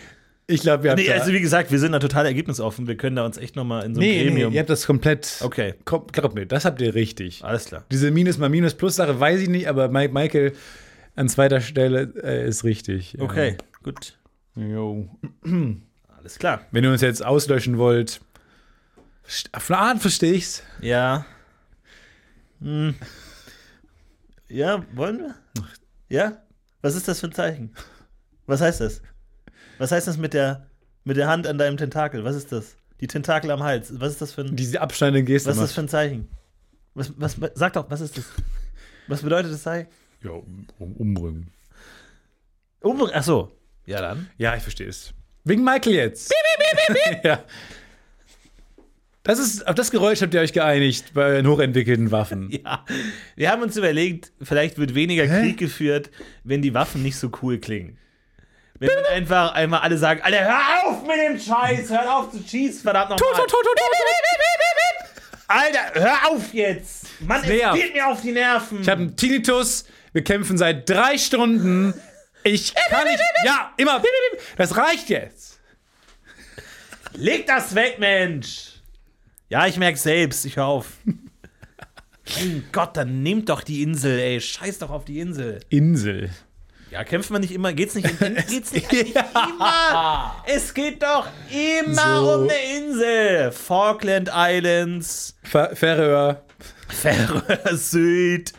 Ich glaube, wir habt Nee, also wie gesagt, wir sind da total ergebnisoffen. Wir können da uns echt noch mal in so einem Nee, nee, Gremium. ihr habt das komplett. okay, Komm, Glaub mir, das habt ihr richtig. alles klar. Diese Minus mal Minus Plus Sache weiß ich nicht, aber Mike, Michael an zweiter Stelle äh, ist richtig. Okay, gut. Äh, jo. Alles klar. Wenn ihr uns jetzt auslöschen wollt, auf eine Art verstehe ich's. Ja. Hm. Ja, wollen wir? Ja? Was ist das für ein Zeichen? Was heißt das? Was heißt das mit der, mit der Hand an deinem Tentakel? Was ist das? Die Tentakel am Hals. Was ist das für ein, Diese abschneidende Geste was ist das für ein Zeichen? Was, was, sag doch, was ist das? Was bedeutet das Zeichen? Ja, um, um, umbringen. Umbring- Ach so. Ja, dann. Ja, ich verstehe es. Wegen Michael jetzt. ja. Das ist, auf das Geräusch habt ihr euch geeinigt bei den hochentwickelten Waffen. Ja. Wir haben uns überlegt, vielleicht wird weniger Hä? Krieg geführt, wenn die Waffen nicht so cool klingen. Wenn man einfach einmal alle sagen, Alter, hör auf mit dem Scheiß, hör auf zu schießen, verdammt nochmal. Alter, hör auf jetzt! Mann, es geht mir auf die Nerven. Ich habe einen Tinnitus. Wir kämpfen seit drei Stunden. Ich kann nicht. Ja, immer. Das reicht jetzt. Leg das weg, Mensch! Ja, ich merk's selbst, ich hör auf. mein Gott, dann nehmt doch die Insel, ey. Scheiß doch auf die Insel. Insel. Ja, kämpft man nicht immer? Geht's nicht, in, geht's nicht eigentlich immer? Es geht doch immer So. um eine Insel. Falkland Islands, Färöer. Färöer Süd.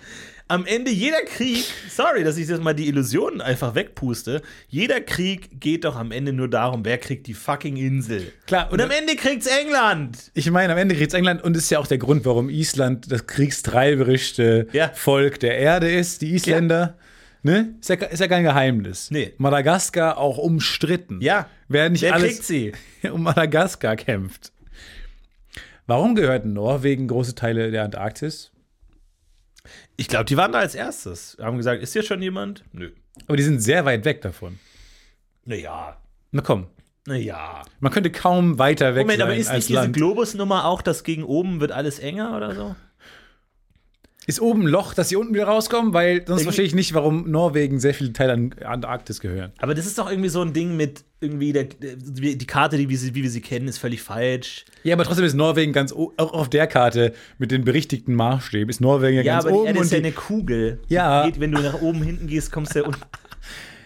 Am Ende jeder Krieg, sorry, dass ich jetzt mal die Illusionen einfach wegpuste, jeder Krieg geht doch am Ende nur darum, wer kriegt die fucking Insel. Klar, Und am Ende kriegt's England. Ich meine, am Ende kriegt England und ist ja auch der Grund, warum Island das kriegstreiberischste Ja. Volk der Erde ist, die Isländer. Ne? Ist, ja, ist ja kein Geheimnis. Nee. Madagaskar auch umstritten. Ja. Wer nicht Wer alles kriegt sie? um Madagaskar kämpft. Warum gehört Norwegen große Teile der Antarktis? Ich glaube, die waren da als erstes. Haben gesagt, ist hier schon jemand? Nö. Aber die sind sehr weit weg davon. Naja. Na komm, Naja. man könnte kaum weiter weg Moment, sein aber ist nicht diese. Globusnummer auch, dass gegen oben wird alles enger oder so? Ist oben ein Loch, dass sie unten wieder rauskommen? Weil sonst verstehe ich nicht, warum Norwegen sehr viele Teile an Antarktis gehören. Aber das ist doch irgendwie so ein Ding mit irgendwie der, die Karte, die wir sie, wie wir sie kennen, ist völlig falsch. Ja, aber trotzdem ist Norwegen ganz auch auf der Karte mit den berichtigten Maßstäben ist Norwegen ja, Ja, ganz aber oben Erde und ist ja eine Kugel. Ja. Geht, wenn du nach oben hinten gehst, kommst du ja unten.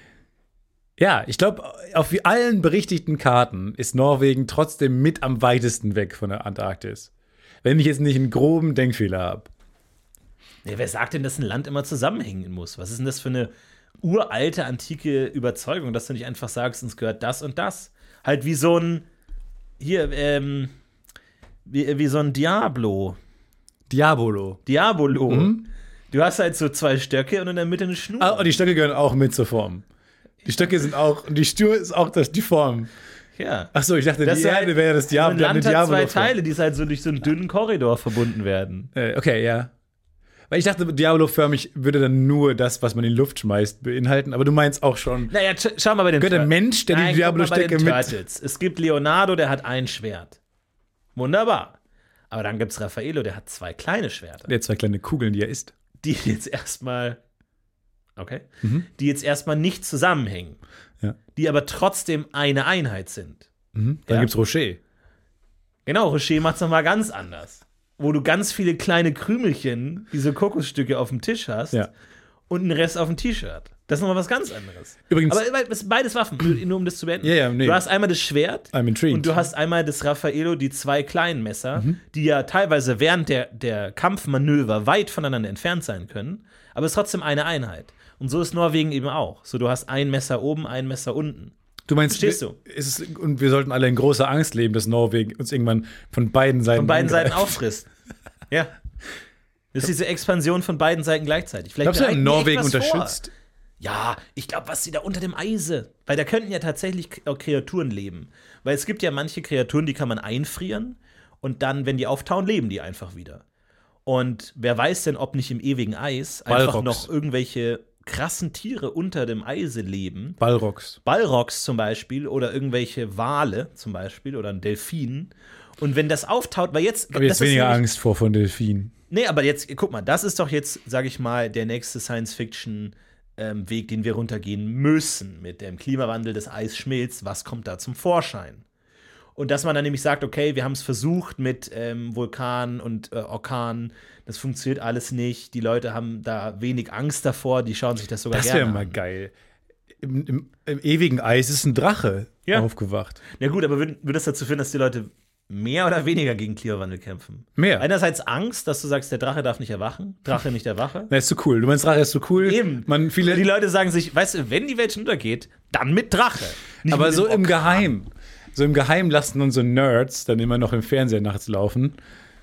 ja, ich glaube, auf allen berichtigten Karten ist Norwegen trotzdem mit am weitesten weg von der Antarktis. Wenn ich jetzt nicht einen groben Denkfehler habe. Nee, wer sagt denn, dass ein Land immer zusammenhängen muss? Was ist denn das für eine uralte, antike Überzeugung, dass du nicht einfach sagst, uns gehört das und das? Halt wie so ein, hier, ähm, wie, wie so ein Diablo. Diabolo. Diabolo. Du hast halt so zwei Stöcke und in der Mitte eine Schnur. Ah, und die Stöcke gehören auch mit zur Form. Die Stöcke sind auch, und die Schnur ist auch das, die Form. ja. Achso, ich dachte, Das die ist Erde halt- wäre das So ein Diablo. eine Land hat zwei. Teile, die halt so durch so einen dünnen Korridor verbunden werden. Äh, okay, ja. Weil ich dachte, Diablo-förmig würde dann nur das, was man in die Luft schmeißt, beinhalten. Aber du meinst auch schon, Naja, sch- schau mal bei den gehört Tur- Mensch, der Nein, die Diablo-Stecke mit. Turtles. Es gibt Leonardo, der hat ein Schwert. Wunderbar. Aber dann gibt's Raffaello, der hat zwei kleine Schwerter. Der hat zwei kleine Kugeln, die er isst. Die jetzt erstmal. Okay. Die jetzt erstmal nicht zusammenhängen. Ja. Die aber trotzdem eine Einheit sind. Mhm. Dann Ja. gibt's Rocher. Genau, Rocher macht's nochmal ganz anders. Wo du ganz viele kleine Krümelchen, diese Kokosstücke auf dem Tisch hast Ja. und einen Rest auf dem T-Shirt. Das ist nochmal was ganz anderes. Übrigens- Aber beides Waffen, nur um das zu beenden. Ja, ja, nee. Du hast einmal das Schwert und du hast einmal das Raffaello, die zwei kleinen Messer, Mhm. die ja teilweise während der, der Kampfmanöver weit voneinander entfernt sein können, aber es ist trotzdem eine Einheit. Und so ist Norwegen eben auch. So, du hast ein Messer oben, ein Messer unten. Du meinst, Verstehst du? Ist und wir sollten alle in großer Angst leben, dass Norwegen uns irgendwann von beiden Seiten Von beiden angreift. Seiten auffrisst. ja. Das ist diese Expansion von beiden Seiten gleichzeitig. Vielleicht Glaubst du, Norwegen was vor. unterstützt? Ja, ich glaube, was sie da unter dem Eise. Weil da könnten ja tatsächlich auch Kreaturen leben. Weil es gibt ja manche Kreaturen, die kann man einfrieren und dann, wenn die auftauen, leben die einfach wieder. Und wer weiß denn, ob nicht im ewigen Eis einfach Balrogs. noch irgendwelche krassen Tiere unter dem Eise leben. Balrogs. Ballrocks zum Beispiel oder irgendwelche Wale zum Beispiel oder ein Delfin. Und wenn das auftaut, weil jetzt. Ich habe jetzt das weniger nämlich- Angst vor von Delfinen. Nee, aber jetzt, guck mal, das ist doch jetzt, sag ich mal, der nächste Science-Fiction-Weg, den wir runtergehen müssen. Mit dem Klimawandel, des Eis schmilzt, was kommt da zum Vorschein? Und dass man dann nämlich sagt, okay, wir haben es versucht mit ähm, Vulkan und äh, Orkan, das funktioniert alles nicht. Die Leute haben da wenig Angst davor, die schauen sich das sogar Das gerne wäre mal an. geil. Im, im, Im ewigen Eis ist ein Drache Ja. aufgewacht. Ja gut, aber würde würd das dazu führen, dass die Leute mehr oder weniger gegen Klimawandel kämpfen? Mehr. Einerseits Angst, dass du sagst, der Drache darf nicht erwachen, Drache nicht erwache. Na, ist so cool. Du meinst, Drache ist so cool. Eben. Man, viele, Die Leute sagen sich, weißt du, wenn die Welt schon untergeht, dann mit Drache. Aber so im Orkan. Geheim. So im Geheim lassen unsere Nerds dann immer noch im Fernseher nachts laufen.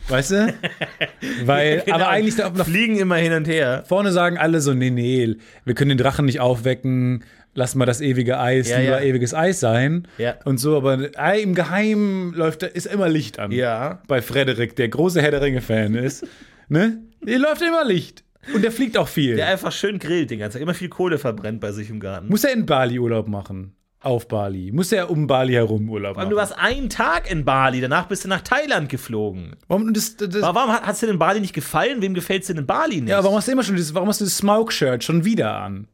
Weißt du? Weil, Genau. aber eigentlich fliegen immer hin und her. vorne sagen alle so, nee, nee, wir können den Drachen nicht aufwecken, lass mal das ewige Eis Ja, lieber ja. ewiges Eis sein. Ja. Und so, aber äh, im Geheim läuft, ist immer Licht an. Ja. Bei Frederik, der große Herr der Ringe-Fan ist. ne? Hier läuft immer Licht. Und der fliegt auch viel. Der einfach schön grillt den ganzen Tag, immer viel Kohle verbrennt bei sich im Garten. Muss er in Bali Urlaub machen? Auf Bali? Muss er um Bali herum Urlaub machen? du warst einen Tag in Bali, danach bist du nach Thailand geflogen. warum, das, das, Aber warum hat es dir in Bali nicht gefallen? Wem gefällt es denn in Bali nicht? ja, warum hast du immer schon dieses, warum hast du das Smoke-Shirt schon wieder an?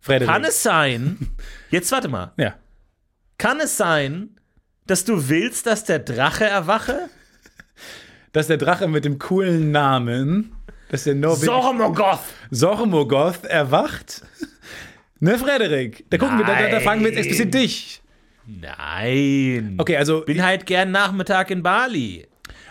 Frederik. Kann es sein, jetzt warte mal, Ja. kann es sein, dass du willst, dass der Drache erwache? Dass der Drache mit dem coolen Namen, dass der Norwegen. Sormogoth! Sormogoth erwacht. Ne, Frederik? Da gucken wir, da, da, da fragen wir jetzt explizit dich. Nein. Okay, also, Bin halt gern Nachmittag in Bali.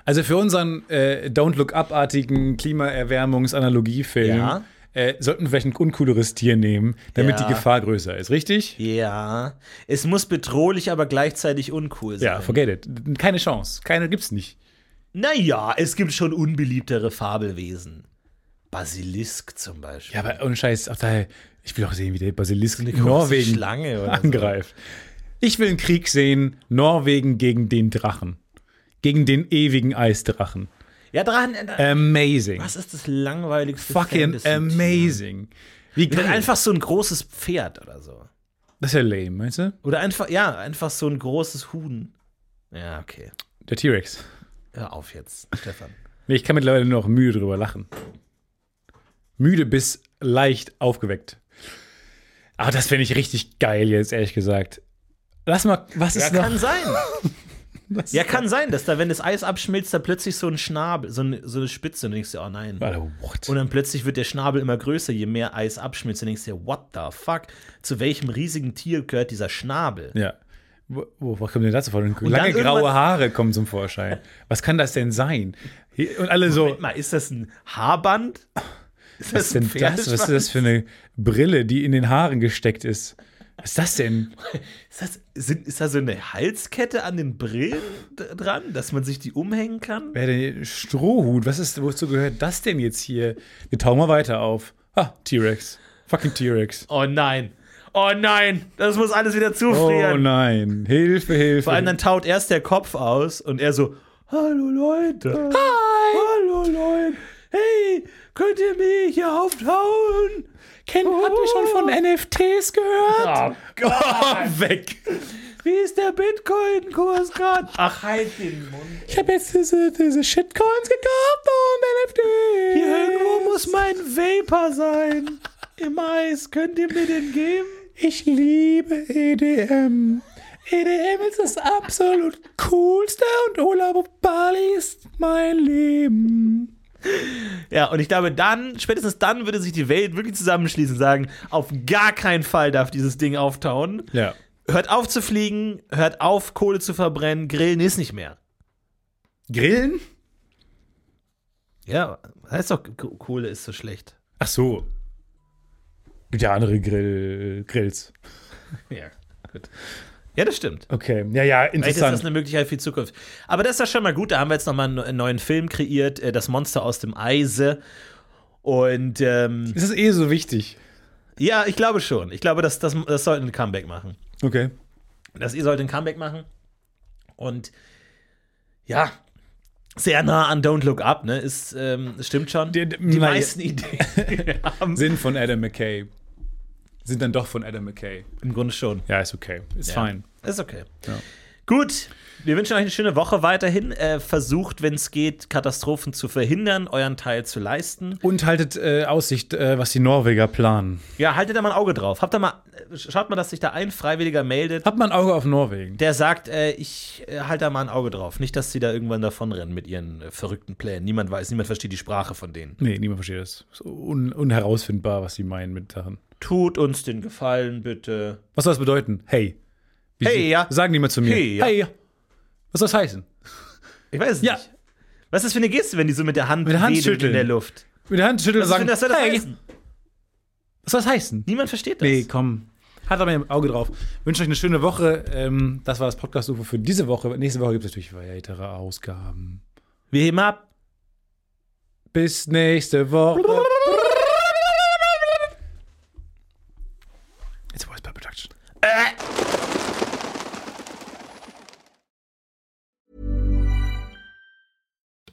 also für unseren äh, Don't Look Up-artigen Klimaerwärmungs-Analogiefilm Ja. äh, sollten wir vielleicht ein uncooleres Tier nehmen, damit Ja. die Gefahr größer ist, richtig? Ja. Es muss bedrohlich, aber gleichzeitig uncool sein. Ja, forget it. Keine Chance. Keine gibt's nicht. Naja, es gibt schon unbeliebtere Fabelwesen. Basilisk zum Beispiel. Ja, aber ohne Scheiß, auch da, ich will auch sehen, wie der Basilisk Norwegen Schlange oder so. angreift. Ich will einen Krieg sehen, Norwegen gegen den Drachen. Gegen den ewigen Eisdrachen. Ja, Drachen. Amazing. was ist das langweiligste Fucking Fantasy-Tier? amazing. Wie geil. einfach so ein großes Pferd oder so. Das ist ja lame, meinst du? Oder einfach, ja, einfach so ein großes Huhn. Ja, okay. Der T-Rex. Hör auf jetzt, Stefan. Nee, ich kann mittlerweile nur noch müde drüber lachen. Müde bis leicht aufgeweckt. Aber das finde ich richtig geil jetzt, ehrlich gesagt. Lass mal, was Ja, ist noch? kann sein. Was Ja, kann sein, dass da, wenn das Eis abschmilzt, da plötzlich so ein Schnabel, so eine, so eine Spitze, und du denkst dir, oh nein. what? Und dann plötzlich wird der Schnabel immer größer, je mehr Eis abschmilzt. Und du denkst dir, what the fuck? Zu welchem riesigen Tier gehört dieser Schnabel? Ja. Wo, wo, was kommt denn dazu vor? Lange dann graue Haare kommen zum Vorschein. Was kann das denn sein? Und alle so, Moment mal, ist das ein Haarband? Ist was ist denn das? Was ist das für eine Brille, die in den Haaren gesteckt ist? Was ist das denn? Ist, das, sind, ist da so eine Halskette an den Brillen dran, dass man sich die umhängen kann? Wer denn Strohhut? Was ist, wozu gehört das denn jetzt hier? Wir tauchen mal weiter auf. Ah, T-Rex. Fucking T-Rex. Oh nein. Oh nein, das muss alles wieder Oh zufrieren. nein. Hilfe, Hilfe. Vor allem dann taut erst der Kopf aus und er so, hallo Leute. Hi. Hallo Leute. Hey, könnt ihr mich hier auftauen? Kennt, habt ihr schon von NFTs gehört? Oh Gott. weg. Wie ist der Bitcoin-Kurs gerade? Ach, halt den Mund. Ich habe jetzt diese, diese Shitcoins gekauft und NFTs. Hier irgendwo muss mein Vapor sein. Im Eis. Könnt ihr mir den geben? Ich liebe EDM. EDM ist das absolut coolste und Urlaub auf Bali ist mein Leben. Ja, und ich glaube, dann, spätestens dann würde sich die Welt wirklich zusammenschließen und sagen, auf gar keinen Fall darf dieses Ding auftauen. Ja. Hört auf zu fliegen, hört auf, Kohle zu verbrennen, Grillen ist nicht mehr. Grillen? Ja, heißt doch, Kohle ist so schlecht. Ach so. Gibt ja andere Grill Grills. Ja, gut. Ja, das stimmt. Okay. Ja, ja, Vielleicht ist das interessant. eine Möglichkeit für die Zukunft. Aber das ist ja schon mal gut. Da haben wir jetzt nochmal einen neuen Film kreiert, äh, Das Monster aus dem Eise. Und ähm, Ist das eh so wichtig? ja, ich glaube schon. Ich glaube, das, das, das sollte ein Comeback machen. Okay. Das ihr sollt ein Comeback machen. Und ja, sehr nah an Don't Look Up, ne? Ist, ähm, stimmt schon. Die- Die, die- meisten Ideen die. Sind von Adam McKay. Sind dann doch von Adam McKay. Im Grunde schon. Ja, ist okay. Ist Ja. fine. Ist okay. Ja. Gut. Wir wünschen euch eine schöne Woche weiterhin. Äh, versucht, wenn es geht, Katastrophen zu verhindern, euren Teil zu leisten. Und haltet äh, Aussicht, äh, was die Norweger planen. Ja, haltet da mal ein Auge drauf. Habt da mal, äh, schaut mal, dass sich da ein Freiwilliger meldet, Habt mal ein Auge auf Norwegen. der sagt, äh, ich äh, halte da mal ein Auge drauf. Nicht, dass sie da irgendwann davonrennen mit ihren verrückten Plänen. Niemand weiß, niemand versteht die Sprache von denen. Nee, niemand versteht das. Ist un unherausfindbar, was sie meinen mit Sachen. Tut uns den Gefallen, bitte. Was soll das bedeuten? Hey. Wie Hey, sie- ja. Sagen die mal zu mir. Hey, ja. Hey. Was soll das heißen? Ich weiß es Ja. nicht. Was ist das für eine Geste, wenn die so mit der Hand Mit der Hand schütteln. in der Luft? Mit der Hand schütteln und sagen, was soll das hey. heißen? Was soll das heißen? Niemand versteht das. Nee, komm. Hat aber ein Auge drauf. Wünsche euch eine schöne Woche. Ähm, das war das Podcast-UFO für diese Woche. Nächste Woche gibt es natürlich weitere Ausgaben. Wir heben ab. Bis nächste Woche.